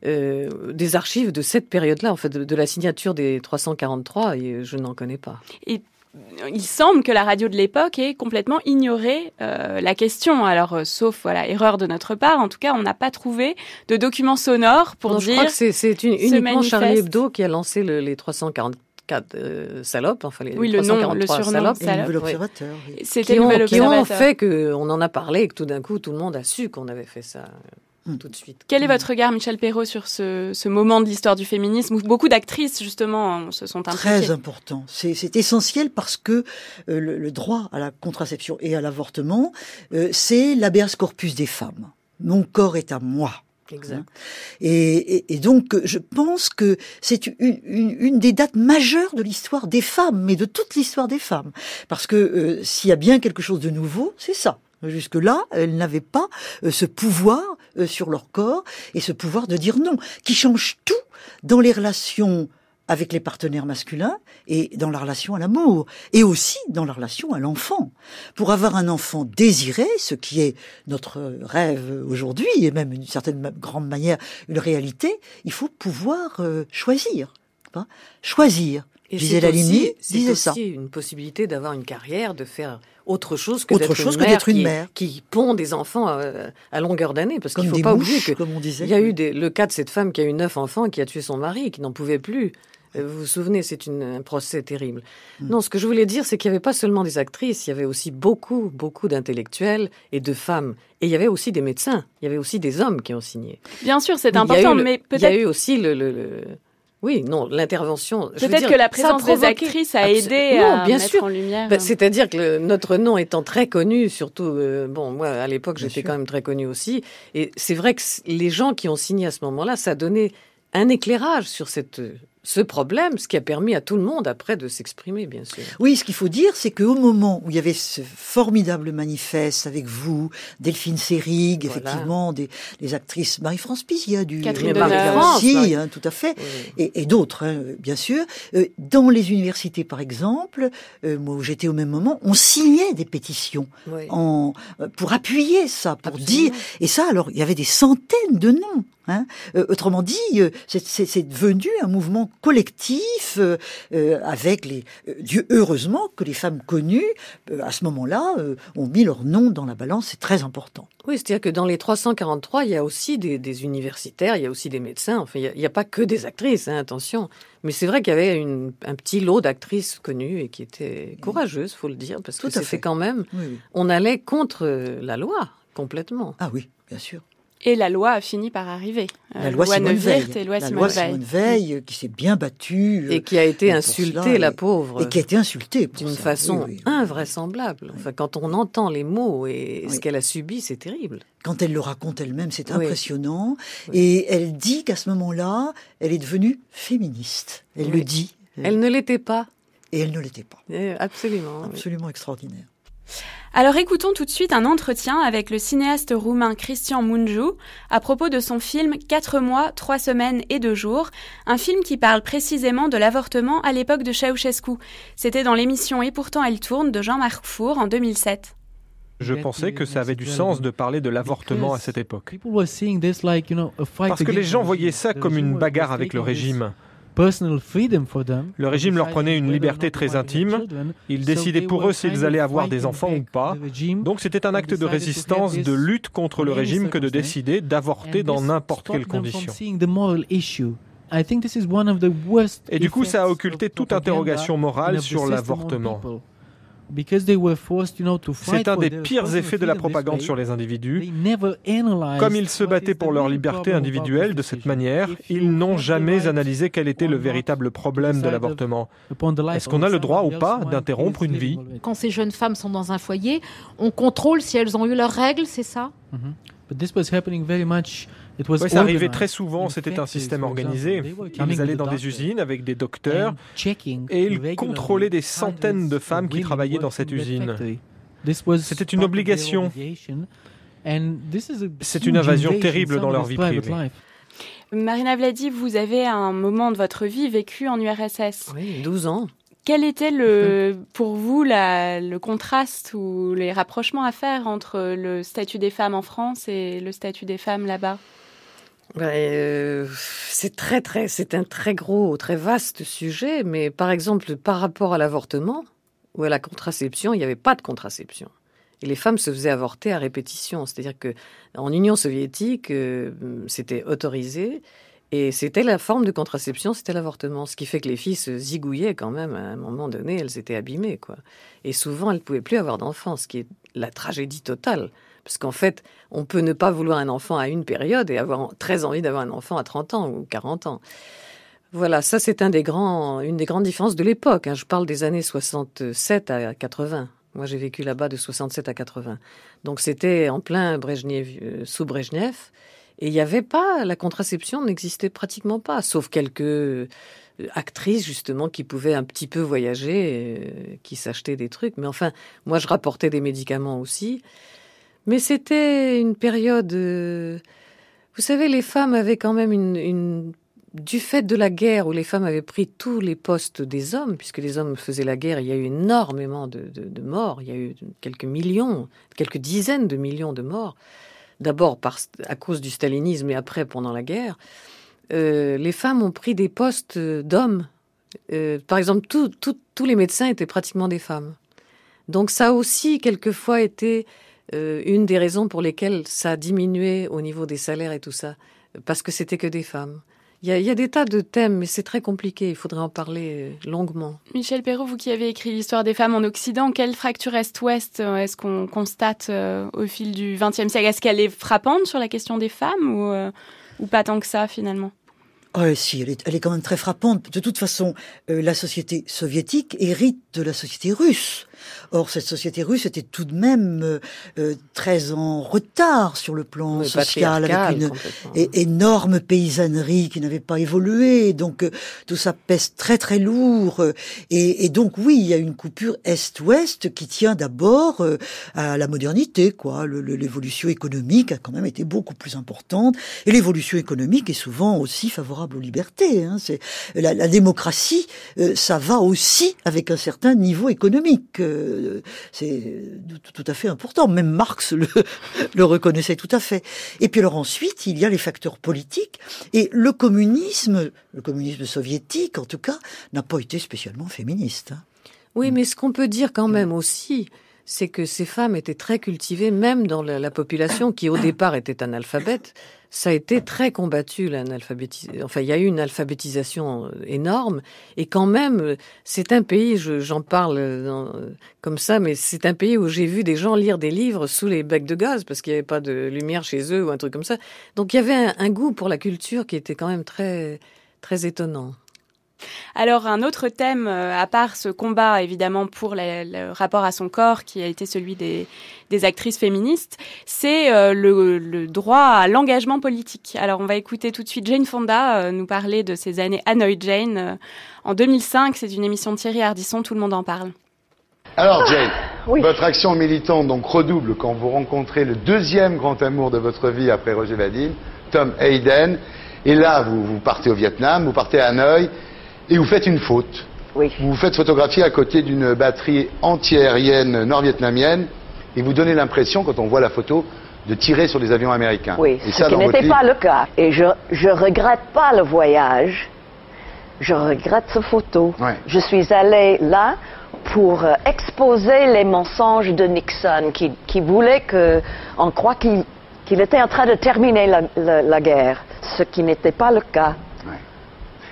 Euh, des archives de cette période-là, en fait, de, la signature des 343, et je n'en connais pas. Et il semble que la radio de l'époque ait complètement ignoré euh, la question. Alors, euh, sauf voilà erreur de notre part, en tout cas, on n'a pas trouvé de documents sonores pour dire. Je crois que c'est uniquement Charlie Hebdo qui a lancé les 344 salopes, enfin les oui, le nom, le surnom salopes, salope. l'observateur. C'était qui, qui ont fait qu'on en a parlé et que tout d'un coup tout le monde a su qu'on avait fait ça. Hmm. tout de suite. Quel est votre regard, Michel Perrault, sur ce, moment de l'histoire du féminisme où beaucoup d'actrices, justement, se sont impliquées? Très important. C'est essentiel parce que euh, le, droit à la contraception et à l'avortement, euh, c'est l'habeas corpus des femmes. Mon corps est à moi. Exact. Hein. Et, donc, je pense que c'est une, une, des dates majeures de l'histoire des femmes, mais de toute l'histoire des femmes. Parce que euh, s'il y a bien quelque chose de nouveau, c'est ça. Jusque-là, elles n'avaient pas euh, ce pouvoir euh, sur leur corps et ce pouvoir de dire non, qui change tout dans les relations avec les partenaires masculins et dans la relation à l'amour et aussi dans la relation à l'enfant. Pour avoir un enfant désiré, ce qui est notre rêve aujourd'hui et même d'une certaine grande manière une réalité, il faut pouvoir euh, choisir. Hein, choisir. Et c'est aussi, aussi une possibilité d'avoir une carrière, de faire autre chose que d'être une, mère, une mère qui, pond des enfants euh, à, longueur d'année. Parce qu'il ne faut pas oublier que comme on disait. il y a eu le cas de cette femme qui a eu neuf enfants et qui a tué son mari et qui n'en pouvait plus. Euh, vous vous souvenez, c'est un procès terrible. Hmm. Non, ce que je voulais dire, c'est qu'il n'y avait pas seulement des actrices, il y avait aussi beaucoup, beaucoup d'intellectuels et de femmes. Et il y avait aussi des médecins, il y avait aussi des hommes qui ont signé. Bien sûr, c'est important, mais peut-être... Il y a eu aussi le oui, non, l'intervention. Peut-être que la présence des actrices a aidé à bien mettre en lumière. Bah, c'est-à-dire que notre nom étant très connu, surtout, euh, bon, moi à l'époque j'étais quand même très connu aussi, et c'est vrai que les gens qui ont signé à ce moment-là, ça donnait un éclairage sur cette ce problème, ce qui a permis à tout le monde après de s'exprimer, bien sûr. Oui, ce qu'il faut dire, c'est qu'au moment où il y avait ce formidable manifeste avec vous, Delphine Seyrig, effectivement, des, les actrices Marie-France Pizia du Catherine aussi, hein, tout à fait, et, d'autres, hein, bien sûr. Euh, dans les universités, par exemple, euh, moi où j'étais au même moment, on signait des pétitions en, euh, pour appuyer ça, pour dire, et ça, alors, il y avait des centaines de noms. Hein. autrement dit, c'est devenu un mouvement collectif euh, euh, avec les euh, Dieu heureusement que les femmes connues à ce moment-là ont mis leur nom dans la balance, c'est très important. Oui, c'est-à-dire que dans les 343, il y a aussi des, universitaires, il y a aussi des médecins. Enfin, il n'y a, pas que des actrices, hein, attention. Mais c'est vrai qu'il y avait un petit lot d'actrices connues et qui étaient courageuses, faut le dire, parce que c'était quand même, on allait contre la loi complètement. Ah oui, bien sûr. Et la loi a fini par arriver. Euh, la loi, Simone Veil. Et loi la Simone loi Simone Veil, euh, qui s'est bien battue. Euh, et qui a été insultée, la pauvre. Et qui a été insultée. D'une façon invraisemblable. Enfin, quand on entend les mots et ce qu'elle a subi, c'est terrible. Quand elle le raconte elle-même, c'est impressionnant. Et elle dit qu'à ce moment-là, elle est devenue féministe. Elle le dit. Elle ne l'était pas. Et elle ne l'était pas. absolument. Absolument extraordinaire. Alors écoutons tout de suite un entretien avec le cinéaste roumain Christian Mungiu à propos de son film Quatre mois, trois semaines et deux jours, un film qui parle précisément de l'avortement à l'époque de Ceausescu. C'était dans l'émission Et pourtant elle tourne de Jean-Marc Four en 2007. Je pensais que ça avait du sens de parler de l'avortement à cette époque. Parce que les gens voyaient ça comme une bagarre avec le régime. Le régime leur prenait une liberté très intime. Ils décidaient pour eux s'ils allaient avoir des enfants ou pas. Donc c'était un acte de résistance, de lutte contre le régime que de décider d'avorter dans n'importe quelle condition. Et du coup, ça a occulté toute interrogation morale sur l'avortement. C'est un des pires effets de la propagande sur les individus. Comme ils se battaient pour leur liberté individuelle de cette manière, ils n'ont jamais analysé quel était le véritable problème de l'avortement. Est-ce qu'on a le droit ou pas d'interrompre une vie Quand ces jeunes femmes sont dans un foyer, on contrôle si elles ont eu leurs règles, c'est ça? Mm-hmm. Oui, ça arrivait très souvent, c'était un système organisé. Ils allaient dans des usines avec des docteurs et ils contrôlaient des centaines de femmes qui travaillaient dans cette usine. C'était une obligation. C'est une invasion terrible dans leur vie privée. Marina Vladi, vous avez à un moment de votre vie vécu en URSS. Oui, 12 ans. Quel était le, pour vous le contraste ou les rapprochements à faire entre le statut des femmes en France et le statut des femmes là-bas? C'est très très, c'est un très gros, très vaste sujet. Mais par exemple, par rapport à l'avortement ou à la contraception, il n'y avait pas de contraception. Et les femmes se faisaient avorter à répétition. C'est-à-dire que en Union soviétique, euh, c'était autorisé. Et c'était la forme de contraception, c'était l'avortement. Ce qui fait que les filles se zigouillaient quand même. À un moment donné, elles étaient abîmées, quoi. Et souvent, elles ne pouvaient plus avoir d'enfants, ce qui est la tragédie totale. Parce qu'en fait, on peut ne pas vouloir un enfant à une période et avoir très envie d'avoir un enfant à 30 ans ou 40 ans. Voilà, ça c'est un des grands, une des grandes différences de l'époque. Hein. Je parle des années 67 à 80. Moi, j'ai vécu là-bas de 67 à 80. Donc c'était en plein Brejnev, euh, sous Brejnev. Et il n'y avait pas, la contraception n'existait pratiquement pas, sauf quelques euh, actrices justement qui pouvaient un petit peu voyager, euh, qui s'achetaient des trucs. Mais enfin, moi je rapportais des médicaments aussi. Mais c'était une période. Euh, vous savez, les femmes avaient quand même une, du fait de la guerre où les femmes avaient pris tous les postes des hommes, puisque les hommes faisaient la guerre, il y a eu énormément de, morts, il y a eu quelques millions, quelques dizaines de millions de morts. D'abord à cause du stalinisme et après pendant la guerre. Euh, les femmes ont pris des postes d'hommes. Euh, par exemple, tous les médecins étaient pratiquement des femmes. Donc ça aussi quelquefois été euh, une des raisons pour lesquelles ça a diminué au niveau des salaires et tout ça, parce que c'était que des femmes. Il y, a, des tas de thèmes, mais c'est très compliqué. Il faudrait en parler euh, longuement. Michel Perrault, vous qui avez écrit l'histoire des femmes en Occident, quelle fracture Est-Ouest euh, est-ce qu'on constate au fil du XXe siècle? Est-ce qu'elle est frappante sur la question des femmes ou, ou pas tant que ça finalement? Oh, si, elle est, elle est quand même très frappante. De toute façon, la société soviétique hérite de la société russe. Or, cette société russe était tout de même euh, euh, très en retard sur le plan social, avec une énorme paysannerie qui n'avait pas évolué. Donc, euh, tout ça pèse très très lourd. Et, et, donc, oui, il y a une coupure est-ouest qui tient d'abord à la modernité. quoi. L'évolution économique a quand même été beaucoup plus importante. Et l'évolution économique est souvent aussi favorable aux libertés. Hein. C'est la, la, démocratie, ça va aussi avec un certain niveau économique c'est tout à fait important. Même Marx le, le reconnaissait tout à fait. Et puis alors ensuite, il y a les facteurs politiques. Et le communisme, le communisme soviétique en tout cas, n'a pas été spécialement féministe. Hein. Oui, mais ce qu'on peut dire quand même aussi, c'est que ces femmes étaient très cultivées, même dans la, population qui au départ était analphabète. Ça a été très combattu, l'analphabétisation. Enfin, il y a eu une alphabétisation euh, énorme. Et quand même, c'est un pays, j'en parle euh, comme ça, mais c'est un pays où j'ai vu des gens lire des livres sous les becs de gaz parce qu'il n'y avait pas de lumière chez eux ou un truc comme ça. Donc il y avait un, un goût pour la culture qui était quand même très, très étonnant. Alors un autre thème, euh, à part ce combat évidemment pour le rapport à son corps qui a été celui des, actrices féministes, c'est euh, le, droit à l'engagement politique. Alors on va écouter tout de suite Jane Fonda euh, nous parler de ses années Hanoi Jane. en 2005, c'est une émission de Thierry Ardisson, tout le monde en parle. Alors Jane, votre action militante donc redouble quand vous rencontrez le deuxième grand amour de votre vie après Roger Vadim, Tom Hayden. Et là, vous, vous partez au Vietnam, vous partez à Hanoï, et vous faites une faute. Oui. Vous vous faites photographier à côté d'une batterie antiaérienne nord-vietnamienne et vous donnez l'impression, quand on voit la photo, de tirer sur des avions américains. Oui, ce qui n'était pas le cas. Et je ne regrette pas le voyage, je regrette cette photo. Je suis allée là pour euh, exposer les mensonges de Nixon, qui, qui voulait qu'on croit qu'il était en train de terminer la guerre, ce qui n'était pas le cas.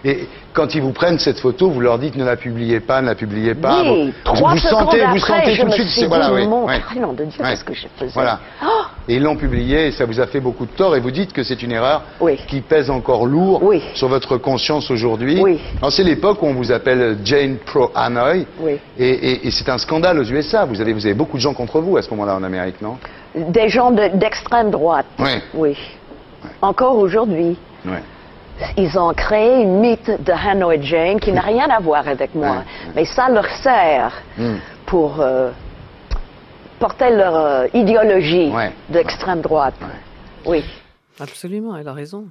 Et quand ils vous prennent cette photo, vous leur dites ne la publiez pas, ne la publiez pas. Oui, trois vous, sentez, vous sentez tout de suite. Dit, voilà, oui, mon de Dieu, qu'est-ce que je faisais Voilà. Oh et ils l'ont publié et ça vous a fait beaucoup de tort. Et vous dites que c'est une erreur qui pèse encore lourd sur votre conscience aujourd'hui. Oui. c'est l'époque où on vous appelle Jane Pro Hanoi. Oui. Et, c'est un scandale aux USA. Vous avez, vous avez beaucoup de gens contre vous à ce moment-là en Amérique, non? Des gens d'extrême droite. Oui. Oui. Encore aujourd'hui. Oui ils ont créé une mythe de Hanoi Jane qui n'a rien à voir avec moi. Mais ça leur sert hmm. pour euh, porter leur euh, idéologie d'extrême droite. Oui. Absolument, elle a raison.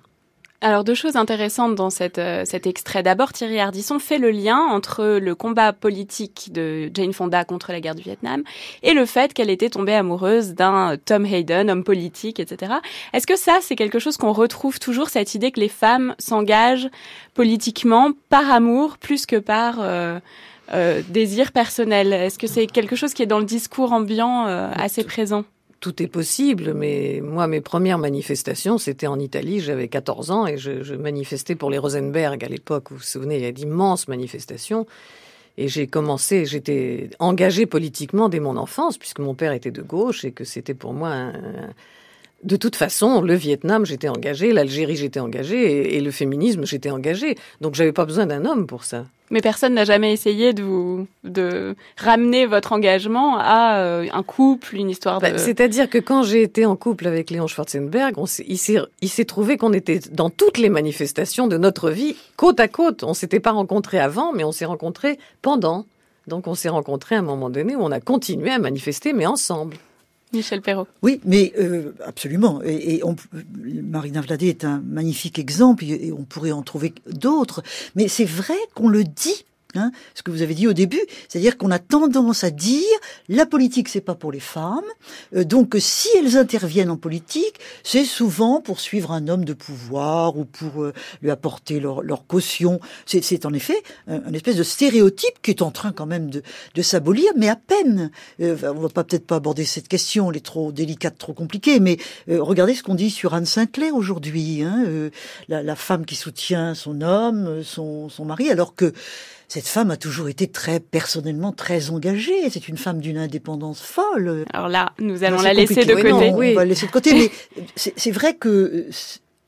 Alors deux choses intéressantes dans euh, cet extrait. D'abord, Thierry Ardisson fait le lien entre le combat politique de Jane Fonda contre la guerre du Vietnam et le fait qu'elle était tombée amoureuse d'un Tom Hayden, homme politique, etc. Est-ce que ça, c'est quelque chose qu'on retrouve toujours, cette idée que les femmes s'engagent politiquement par amour plus que par... Euh, euh, désir personnel? Est-ce que c'est quelque chose qui est dans le discours ambiant assez présent? Tout est possible, mais moi, mes premières manifestations, c'était en Italie. J'avais 14 ans et je, manifestais pour les Rosenberg à l'époque. Vous vous souvenez, il y a d'immenses manifestations. Et j'ai commencé, j'étais engagée politiquement dès mon enfance, puisque mon père était de gauche et que c'était pour moi un, de toute façon, le Vietnam, j'étais engagé, l'Algérie, j'étais engagé, et, le féminisme, j'étais engagé. Donc, j'avais pas besoin d'un homme pour ça. Mais personne n'a jamais essayé de vous de ramener votre engagement à euh, un couple, une histoire bah, de. C'est-à-dire que quand j'ai été en couple avec Léon Schwarzenberg, on il s'est trouvé qu'on était dans toutes les manifestations de notre vie, côte à côte. On s'était pas rencontrés avant, mais on s'est rencontrés pendant. Donc, on s'est rencontrés à un moment donné où on a continué à manifester, mais ensemble. Michel Perrault. Oui, mais euh, absolument. Et, Marina Vladé est un magnifique exemple, et on pourrait en trouver d'autres. Mais c'est vrai qu'on le dit Hein, ce que vous avez dit au début, c'est-à-dire qu'on a tendance à dire la politique c'est pas pour les femmes, euh, donc si elles interviennent en politique, c'est souvent pour suivre un homme de pouvoir ou pour euh, lui apporter leur, caution. C'est en effet un, espèce de stéréotype qui est en train quand même de, de s'abolir, mais à peine. Euh, on va pas peut-être pas aborder cette question, elle est trop délicate, trop compliquée, mais regardez ce qu'on dit sur Anne Sinclair aujourd'hui, hein, la, la, femme qui soutient son homme, son, son mari, alors que cette femme a toujours été très personnellement très engagée. C'est une femme d'une indépendance folle. Alors là, nous allons la laisser de côté. oui. On va la laisser de côté, mais c'est vrai que euh,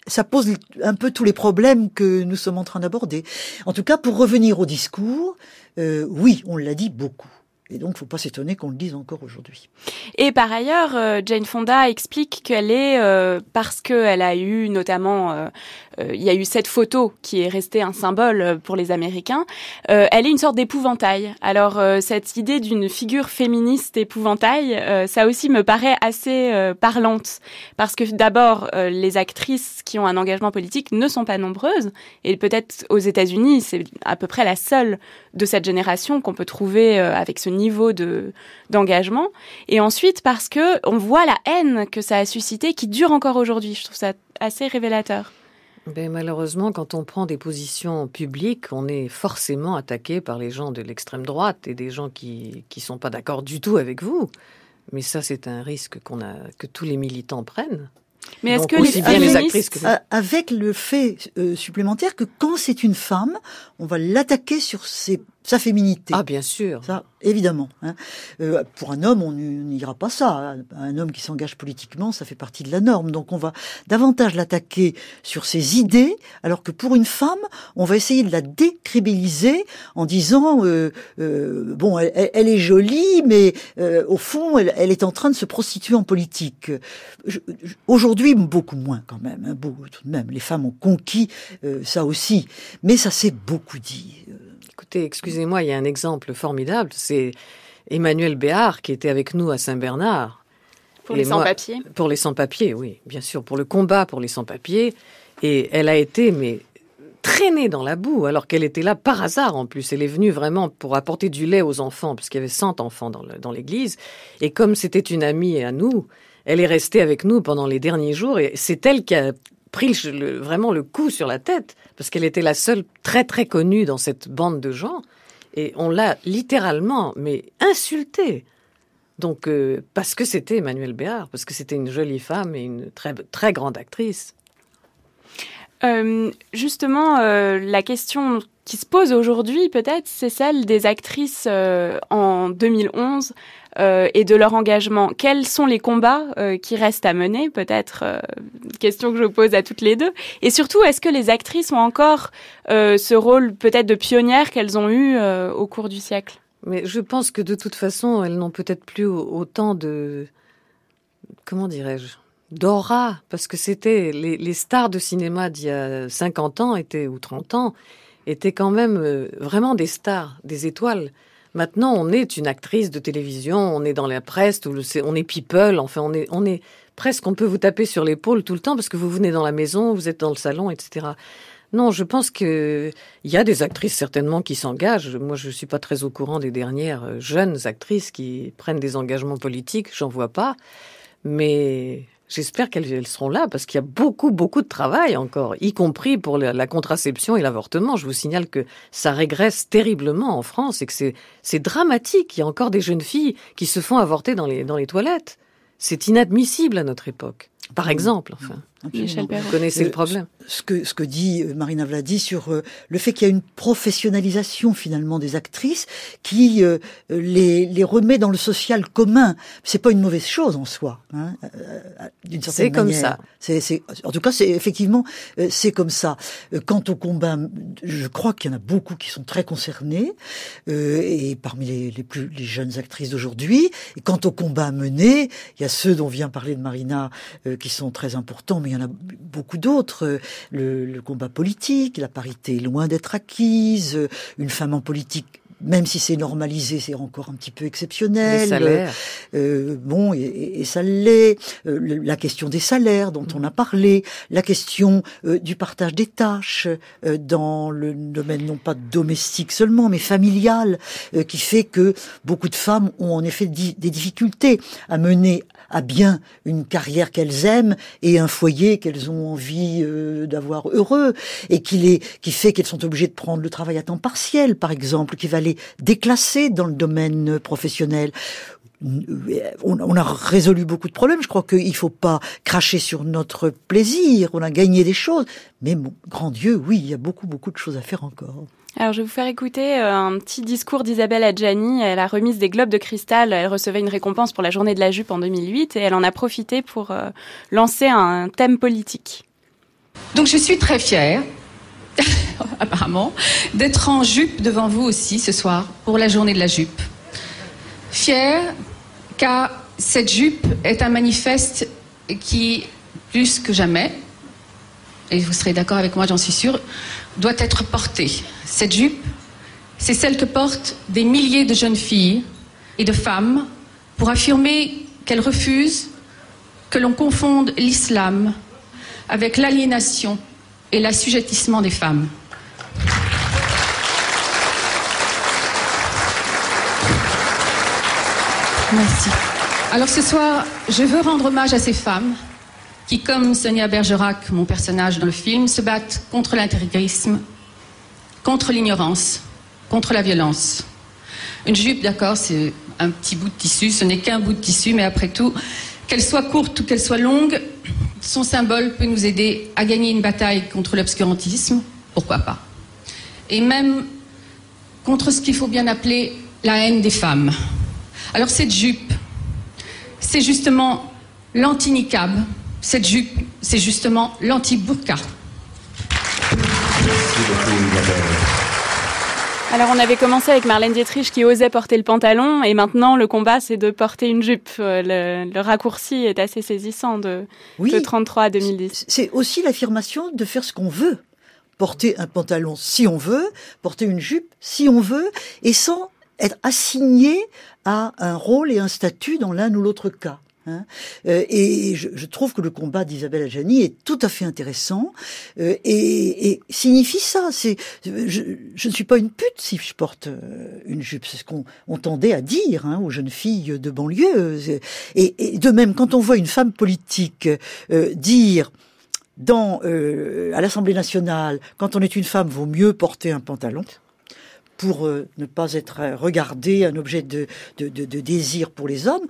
ça pose un peu tous les problèmes que nous sommes en train d'aborder. En tout cas, pour revenir au discours, euh, oui, on l'a dit beaucoup. Et donc, il ne faut pas s'étonner qu'on le dise encore aujourd'hui. Et par ailleurs, euh, Jane Fonda explique qu'elle est, euh, parce qu'elle a eu notamment, euh, il y a eu cette photo qui est restée un symbole pour les Américains, elle est une sorte d'épouvantail. Alors, cette idée d'une figure féministe épouvantail, ça aussi me paraît assez parlante. Parce que d'abord, les actrices qui ont un engagement politique ne sont pas nombreuses. Et peut-être aux États-Unis, c'est à peu près la seule de cette génération qu'on peut trouver avec ce niveau de d'engagement et ensuite parce que on voit la haine que ça a suscité qui dure encore aujourd'hui. Je trouve ça assez révélateur. Ben, malheureusement, quand on prend des positions publiques, on est forcément attaqué par les gens de l'extrême droite et des gens qui qui sont pas d'accord du tout avec vous. Mais ça, c'est un risque qu'on a que tous les militants prennent. Mais est-ce que les, les actrices avec le fait euh, supplémentaire que quand c'est une femme, on va l'attaquer sur ses sa féminité. Ah, bien sûr. Ça, évidemment. Hein. Euh, pour un homme, on n'ira pas ça. Un homme qui s'engage politiquement, ça fait partie de la norme. Donc, on va davantage l'attaquer sur ses idées, alors que pour une femme, on va essayer de la décribiliser en disant euh, euh, bon, elle, elle, est jolie, mais euh, au fond, elle, elle, est en train de se prostituer en politique. Aujourd'hui, beaucoup moins quand même. Hein, beaucoup, tout de même, les femmes ont conquis euh, ça aussi, mais ça s'est beaucoup dit. Écoutez, excusez-moi, il y a un exemple formidable, c'est Emmanuel Béard qui était avec nous à Saint-Bernard. Pour les sans-papiers Pour les sans-papiers, oui, bien sûr, pour le combat pour les sans-papiers. Et elle a été, mais traînée dans la boue, alors qu'elle était là par hasard en plus. Elle est venue vraiment pour apporter du lait aux enfants, puisqu'il y avait 100 enfants dans l'église. Et comme c'était une amie à nous, elle est restée avec nous pendant les derniers jours et c'est elle qui a pris vraiment le coup sur la tête, parce qu'elle était la seule très très connue dans cette bande de gens, et on l'a littéralement, mais insultée. Donc, euh, parce que c'était Emmanuel Béard, parce que c'était une jolie femme et une très, très grande actrice. Euh, justement, euh, la question qui se pose aujourd'hui, peut-être, c'est celle des actrices en 2011 et de leur engagement. Quels sont les combats qui restent à mener Peut-être question que je pose à toutes les deux. Et surtout, est-ce que les actrices ont encore ce rôle peut-être de pionnière qu'elles ont eu au cours du siècle? Mais je pense que de toute façon, elles n'ont peut-être plus autant de, comment dirais-je, d'aura, parce que c'était les, stars de cinéma d'il y a 50 ans étaient ou 30 ans étaient quand même euh, vraiment des stars, des étoiles. Maintenant, on est une actrice de télévision, on est dans la presse, on est people, enfin, on est, on est presque, on peut vous taper sur l'épaule tout le temps parce que vous venez dans la maison, vous êtes dans le salon, etc. Non, je pense qu'il y a des actrices certainement qui s'engagent. Moi, je ne suis pas très au courant des dernières euh, jeunes actrices qui prennent des engagements politiques. J'en vois pas. Mais j'espère qu'elles seront là parce qu'il y a beaucoup, beaucoup de travail encore, y compris pour la, contraception et l'avortement. Je vous signale que ça régresse terriblement en France et que c'est dramatique. Il y a encore des jeunes filles qui se font avorter dans les, dans les toilettes. C'est inadmissible à notre époque. Par exemple, enfin. Vous connaissez le problème. Ce que, ce que dit euh, Marina Vladi sur euh, le fait qu'il y a une professionnalisation finalement des actrices qui euh, les, les remet dans le social commun. C'est pas une mauvaise chose en soi, hein, d'une certaine manière. C'est comme ça. C'est, c'est, en tout cas, c'est effectivement c'est comme ça. Quant au combat, je crois qu'il y en a beaucoup qui sont très concernés et parmi les, les plus les jeunes actrices d'aujourd'hui. Et quant au combat mené, il y a ceux dont vient parler de Marina qui sont très importants il y en a beaucoup d'autres. Le, combat politique, la parité est loin d'être acquise, une femme en politique même si c'est normalisé, c'est encore un petit peu exceptionnel. Les salaires. Euh, bon, et, ça l'est. Euh, la question des salaires dont on a parlé, la question euh, du partage des tâches dans le domaine non pas domestique seulement, mais familial, qui fait que beaucoup de femmes ont en effet des difficultés à mener à bien une carrière qu'elles aiment et un foyer qu'elles ont envie euh, d'avoir heureux et qui les qui fait qu'elles sont obligées de prendre le travail à temps partiel par exemple qui va les déclasser dans le domaine professionnel on, a résolu beaucoup de problèmes. Je crois qu'il ne faut pas cracher sur notre plaisir. On a gagné des choses. Mais grand Dieu, oui, il y a beaucoup, beaucoup de choses à faire encore. Alors, je vais vous faire écouter euh, un petit discours d'Isabelle Adjani à la remise des Globes de Cristal. Elle recevait une récompense pour la journée de la jupe en 2008 et elle en a profité pour euh, lancer un thème politique. Donc, je suis très fière, apparemment, d'être en jupe devant vous aussi ce soir pour la journée de la jupe. Fière car cette jupe est un manifeste qui, plus que jamais, et vous serez d'accord avec moi, j'en suis sûre, doit être portée. Cette jupe, c'est celle que portent des milliers de jeunes filles et de femmes pour affirmer qu'elles refusent que l'on confonde l'islam avec l'aliénation et l'assujettissement des femmes. Merci. Alors ce soir, je veux rendre hommage à ces femmes qui, comme Sonia Bergerac, mon personnage dans le film, se battent contre l'intégrisme, contre l'ignorance, contre la violence. Une jupe, d'accord, c'est un petit bout de tissu, ce n'est qu'un bout de tissu, mais après tout, qu'elle soit courte ou qu'elle soit longue, son symbole peut nous aider à gagner une bataille contre l'obscurantisme, pourquoi pas. Et même contre ce qu'il faut bien appeler la haine des femmes. Alors cette jupe, c'est justement l'anti-niqab. Cette jupe, c'est justement l'anti-burqa. Alors on avait commencé avec Marlène Dietrich qui osait porter le pantalon et maintenant le combat c'est de porter une jupe. Euh, le, raccourci est assez saisissant de, de 33 à 2010. C'est aussi l'affirmation de faire ce qu'on veut. Porter un pantalon si on veut, porter une jupe si on veut et sans être assigné a un rôle et un statut dans l'un ou l'autre cas. Hein. Euh, et je, trouve que le combat d'Isabelle Adjani est tout à fait intéressant euh, et, signifie ça. C'est, je, ne suis pas une pute si je porte euh, une jupe. C'est ce qu'on tendait à dire hein, aux jeunes filles de banlieue. Et, de même, quand on voit une femme politique dire à l'Assemblée nationale, quand on est une femme, vaut mieux porter un pantalon pour ne pas être regardé un objet de désir pour les hommes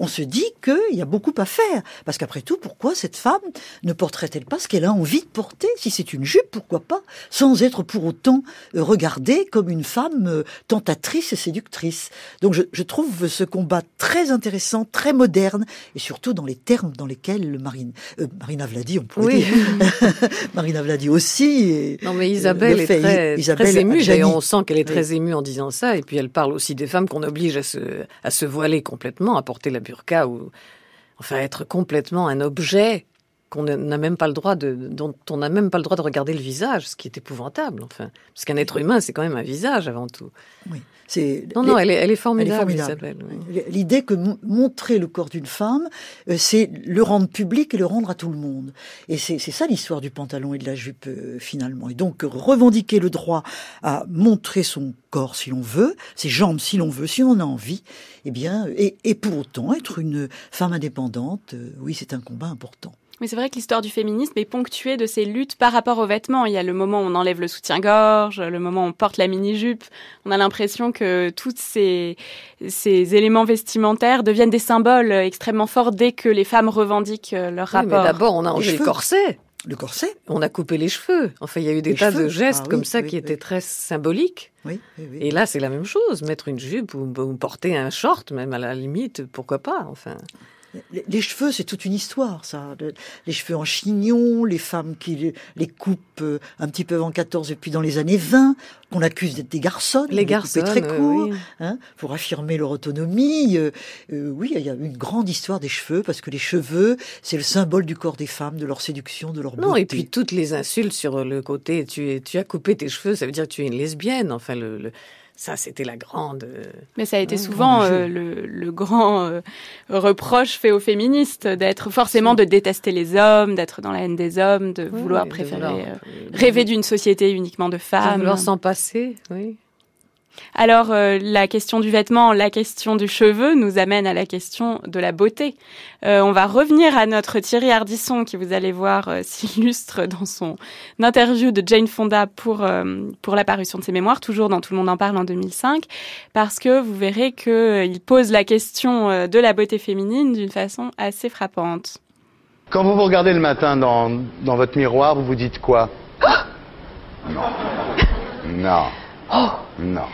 on se dit qu'il y a beaucoup à faire. Parce qu'après tout, pourquoi cette femme ne porterait-elle pas ce qu'elle a envie de porter? Si c'est une jupe, pourquoi pas? Sans être pour autant euh, regardée comme une femme euh, tentatrice et séductrice. Donc je, trouve ce combat très intéressant, très moderne, et surtout dans les termes dans lesquels Marine, euh, Marina Vladi, on pourrait dire. Marina Vladi aussi. non mais Isabelle est très, très émue, et on sent qu'elle est très émue en disant ça, et puis elle parle aussi des femmes qu'on oblige à se, à se voiler complètement, à porter la ou enfin être complètement un objet qu'on n'a même pas le droit de, dont on n'a même pas le droit de regarder le visage, ce qui est épouvantable, enfin. Parce qu'un être humain, c'est quand même un visage avant tout. Oui. C'est non, non, elle est, elle est formidable. L'idée que montrer le corps d'une femme, euh, c'est le rendre public et le rendre à tout le monde. Et c'est ça l'histoire du pantalon et de la jupe euh, finalement. Et donc revendiquer le droit à montrer son corps si l'on veut, ses jambes si l'on veut, si on a envie, eh bien, et, et pour autant être une femme indépendante, euh, oui, c'est un combat important. Mais c'est vrai que l'histoire du féminisme est ponctuée de ces luttes par rapport aux vêtements. Il y a le moment où on enlève le soutien-gorge, le moment où on porte la mini-jupe. On a l'impression que tous ces, ces éléments vestimentaires deviennent des symboles extrêmement forts dès que les femmes revendiquent euh, leur rapport. Mais d'abord, on a enlevé le corset. Le corset On a coupé les cheveux. Enfin, il y a eu des tas de gestes ah comme ça qui étaient très symboliques. Oui, Et là, c'est la même chose. Mettre une jupe ou, ou, porter un short, même à la limite, pourquoi pas Enfin. Les, cheveux, c'est toute une histoire, ça. Les cheveux en chignon, les femmes qui les, coupent euh, un petit peu avant 14 et puis dans les années 20, qu'on accuse d'être des garçons, les garçons très courts, hein, pour affirmer leur autonomie. Euh, euh, oui, il y a une grande histoire des cheveux parce que les cheveux, c'est le symbole du corps des femmes, de leur séduction, de leur beauté. Non, et puis toutes les insultes sur le côté, tu, tu as coupé tes cheveux, ça veut dire que tu es une lesbienne. Enfin, le ça, c'était la grande. Euh, Mais ça a été souvent euh, le, grand euh, reproche fait aux féministes d'être forcément de détester les hommes, d'être dans la haine des hommes, de vouloir préférer rêver d'une société uniquement de femmes. De vouloir s'en passer, oui. Alors euh, la question du vêtement, la question du cheveu nous amène à la question de la beauté. Euh, on va revenir à notre Thierry Ardisson qui vous allez voir euh, s'illustre dans son interview de Jane Fonda pour pour la parution de ses mémoires, toujours dans Tout le monde en parle en 2005, parce que vous verrez qu'il pose la question de la beauté féminine d'une façon assez frappante. Quand vous vous regardez le matin dans, dans votre miroir, vous vous dites quoi? Non. Non. Oh. Non.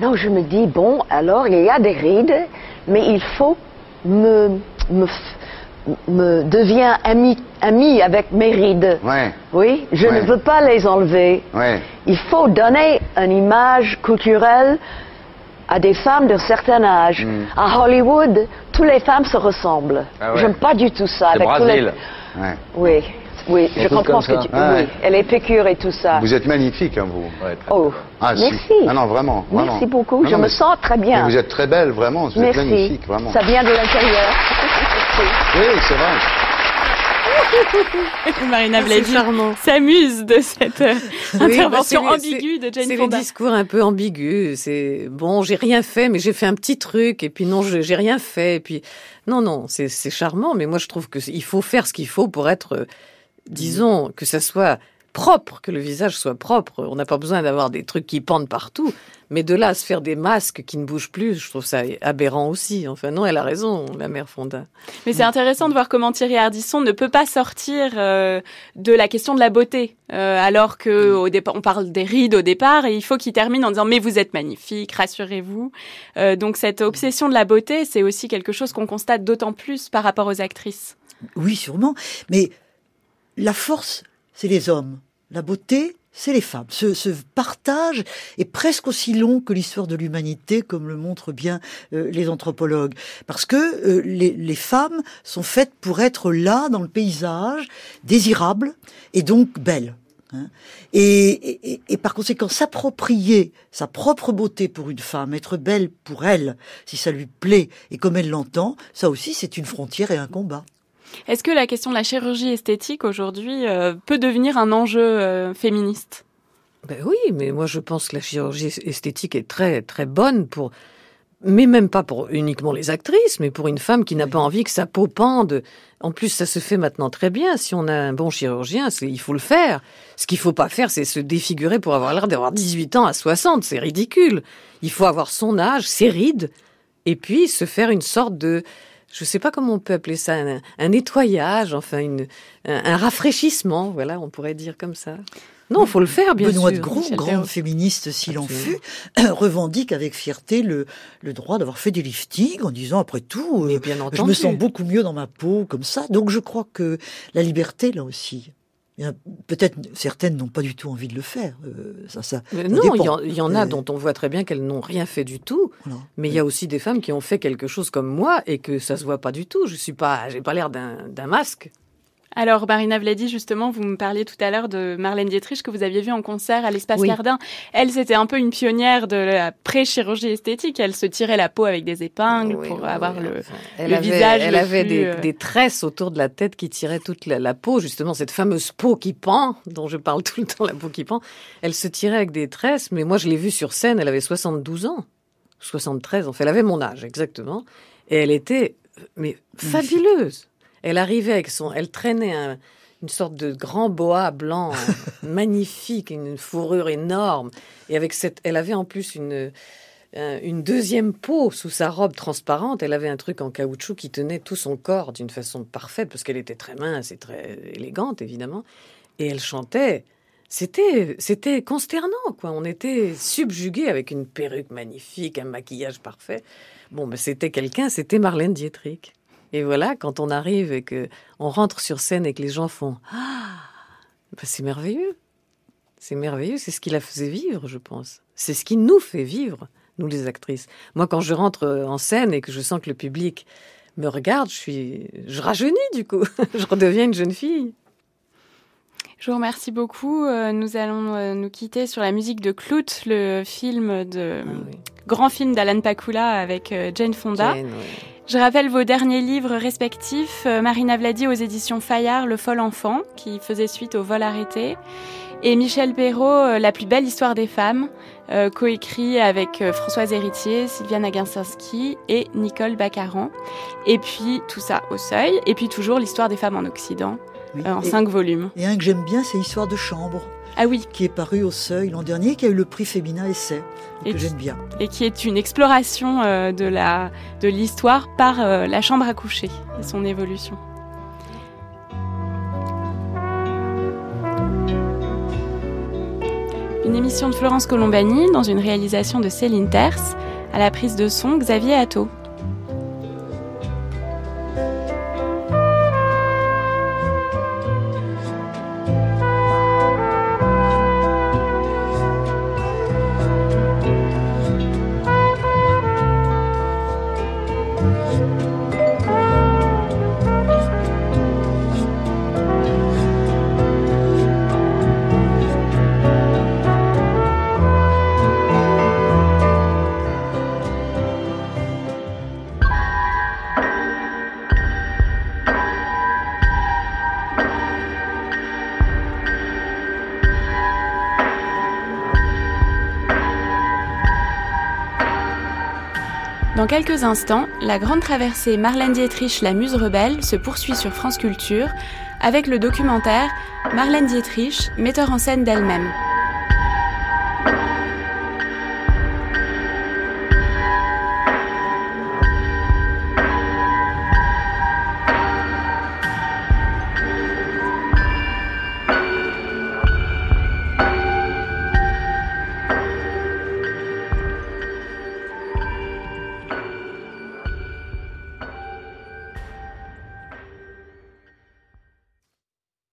Non, je me dis, bon, alors il y a des rides, mais il faut me, me, me devient ami, ami avec mes rides. Ouais. Oui, je ne veux pas les enlever. Ouais. Il faut donner une image culturelle à des femmes d'un certain âge. Hmm. À Hollywood, toutes les femmes se ressemblent. Ah J'aime pas du tout ça. Avec Brésil. Oui. Oui, je comprends ce que tu... Ah oui, elle est pécure et tout ça. Vous êtes magnifique, hein, vous. oh, ah, merci. Ah non, vraiment, Merci beaucoup, je me sens très bien. vous êtes très belle, vraiment, vous êtes magnifique, vraiment. Ça vient de l'intérieur. oui, c'est vrai. Marina Blady s'amuse de cette euh, intervention ambiguë de Jane Fonda. C'est le discours un peu ambigu. C'est bon, j'ai rien fait, mais j'ai fait un petit truc, et puis non, j'ai rien fait, et puis non, non, c'est charmant, mais moi je trouve qu'il faut faire ce qu'il faut pour être disons, que ça soit propre, que le visage soit propre. On n'a pas besoin d'avoir des trucs qui pendent partout. Mais de là à se faire des masques qui ne bougent plus, je trouve ça aberrant aussi. Enfin, non, elle a raison, la mère Fonda. Mais c'est intéressant de voir comment Thierry Ardisson ne peut pas sortir euh, de la question de la beauté. Euh, alors que au départ, on parle des rides au départ, et il faut qu'il termine en disant mais vous êtes magnifique, rassurez-vous. Euh, donc cette obsession de la beauté, c'est aussi quelque chose qu'on constate d'autant plus par rapport aux actrices. Oui, sûrement. Mais la force, c'est les hommes. La beauté, c'est les femmes. Ce, partage est presque aussi long que l'histoire de l'humanité, comme le montrent bien euh, les anthropologues. Parce que euh, les, femmes sont faites pour être là, dans le paysage, désirables et donc belles. Hein. Et, et, par conséquent, s'approprier sa propre beauté pour une femme, être belle pour elle, si ça lui plaît et comme elle l'entend, ça aussi c'est une frontière et un combat. Est-ce que la question de la chirurgie esthétique aujourd'hui euh, peut devenir un enjeu euh, féministe? Ben oui, mais moi je pense que la chirurgie esthétique est très très bonne pour mais même pas pour uniquement les actrices, mais pour une femme qui n'a pas envie que sa peau pende. En plus, ça se fait maintenant très bien. Si on a un bon chirurgien, il faut le faire. Ce qu'il faut pas faire, c'est se défigurer pour avoir l'air d'avoir 18 ans à 60. C'est ridicule. Il faut avoir son âge, ses rides, et puis se faire une sorte de, je sais pas comment on peut appeler ça, un, nettoyage, enfin une, un rafraîchissement. Voilà, on pourrait dire comme ça. Non, faut le faire, bien Benoît sûr. de Gros, grand féministe s'il en fut, revendique avec fierté le, le droit d'avoir fait du lifting en disant, après tout, euh, bien je me sens beaucoup mieux dans ma peau comme ça. Donc je crois que la liberté, là aussi, Peut-être certaines n'ont pas du tout envie de le faire. Euh, ça, ça, non, il y, en a dont on voit très bien qu'elles n'ont rien fait du tout. Mais il y a aussi des femmes qui ont fait quelque chose comme moi et que ça se voit pas du tout. Je suis pas, j'ai pas l'air d'un masque. Alors, Marina Vladi, justement, vous me parliez tout à l'heure de Marlène Dietrich que vous aviez vu en concert à l'Espace Gardin. Elle, c'était un peu une pionnière de la pré-chirurgie esthétique. Elle se tirait la peau avec des épingles pour avoir le, elle avait, visage. Elle avait euh, des, tresses autour de la tête qui tiraient toute la, peau, justement, cette fameuse peau qui pend, dont je parle tout le temps, la peau qui pend. Elle se tirait avec des tresses, mais moi, je l'ai vue sur scène, elle avait 72 ans. 73, en fait, elle avait mon âge, exactement. Et elle était, mais fabuleuse. Elle arrivait avec son, elle traînait une sorte de grand boa blanc magnifique, une fourrure énorme, et avec cette, elle avait en plus une une deuxième peau sous sa robe transparente. Elle avait un truc en caoutchouc qui tenait tout son corps d'une façon parfaite parce qu'elle était très mince et très élégante évidemment. Et elle chantait. C'était, c'était consternant, quoi. On était subjugué avec une perruque magnifique, un maquillage parfait. Bon, mais c'était quelqu'un, c'était Marlène Dietrich. Et voilà, quand on arrive et que on rentre sur scène et que les gens font ah, bah, c'est merveilleux, c'est merveilleux, c'est ce qui la faisait vivre, je pense. C'est ce qui nous fait vivre, nous les actrices. Moi, quand je rentre en scène et que je sens que le public me regarde, je suis, je rajeunis du coup, je redeviens une jeune fille. Je vous remercie beaucoup. Euh, nous allons euh, nous quitter sur la musique de Clout, le film de ah grand film d'Alan Pakula avec euh, Jane Fonda. Je rappelle vos derniers livres respectifs, euh, Marina Vladi aux éditions Fayard, Le Fol Enfant, qui faisait suite au vol arrêté, et Michel Perrault, euh, La plus belle histoire des femmes, euh, coécrit avec Françoise Héritier, Sylviane Aginsinski et Nicole Baccaran. Et puis tout ça au seuil, et puis toujours l'histoire des femmes en Occident, en cinq volumes. Et un que j'aime bien, c'est Histoire de chambre. Ah oui. Qui est paru au Seuil l'an dernier, qui a eu le prix Féminin Essai, que j'aime bien. Et qui est une exploration euh, de la de l'histoire par euh, la chambre à coucher et son évolution. Une émission de Florence Colombani dans une réalisation de Céline Terce, à la prise de son Xavier Atto. Quelques instants, la grande traversée Marlène Dietrich, la muse rebelle, se poursuit sur France Culture avec le documentaire Marlène Dietrich, metteur en scène d'elle-même.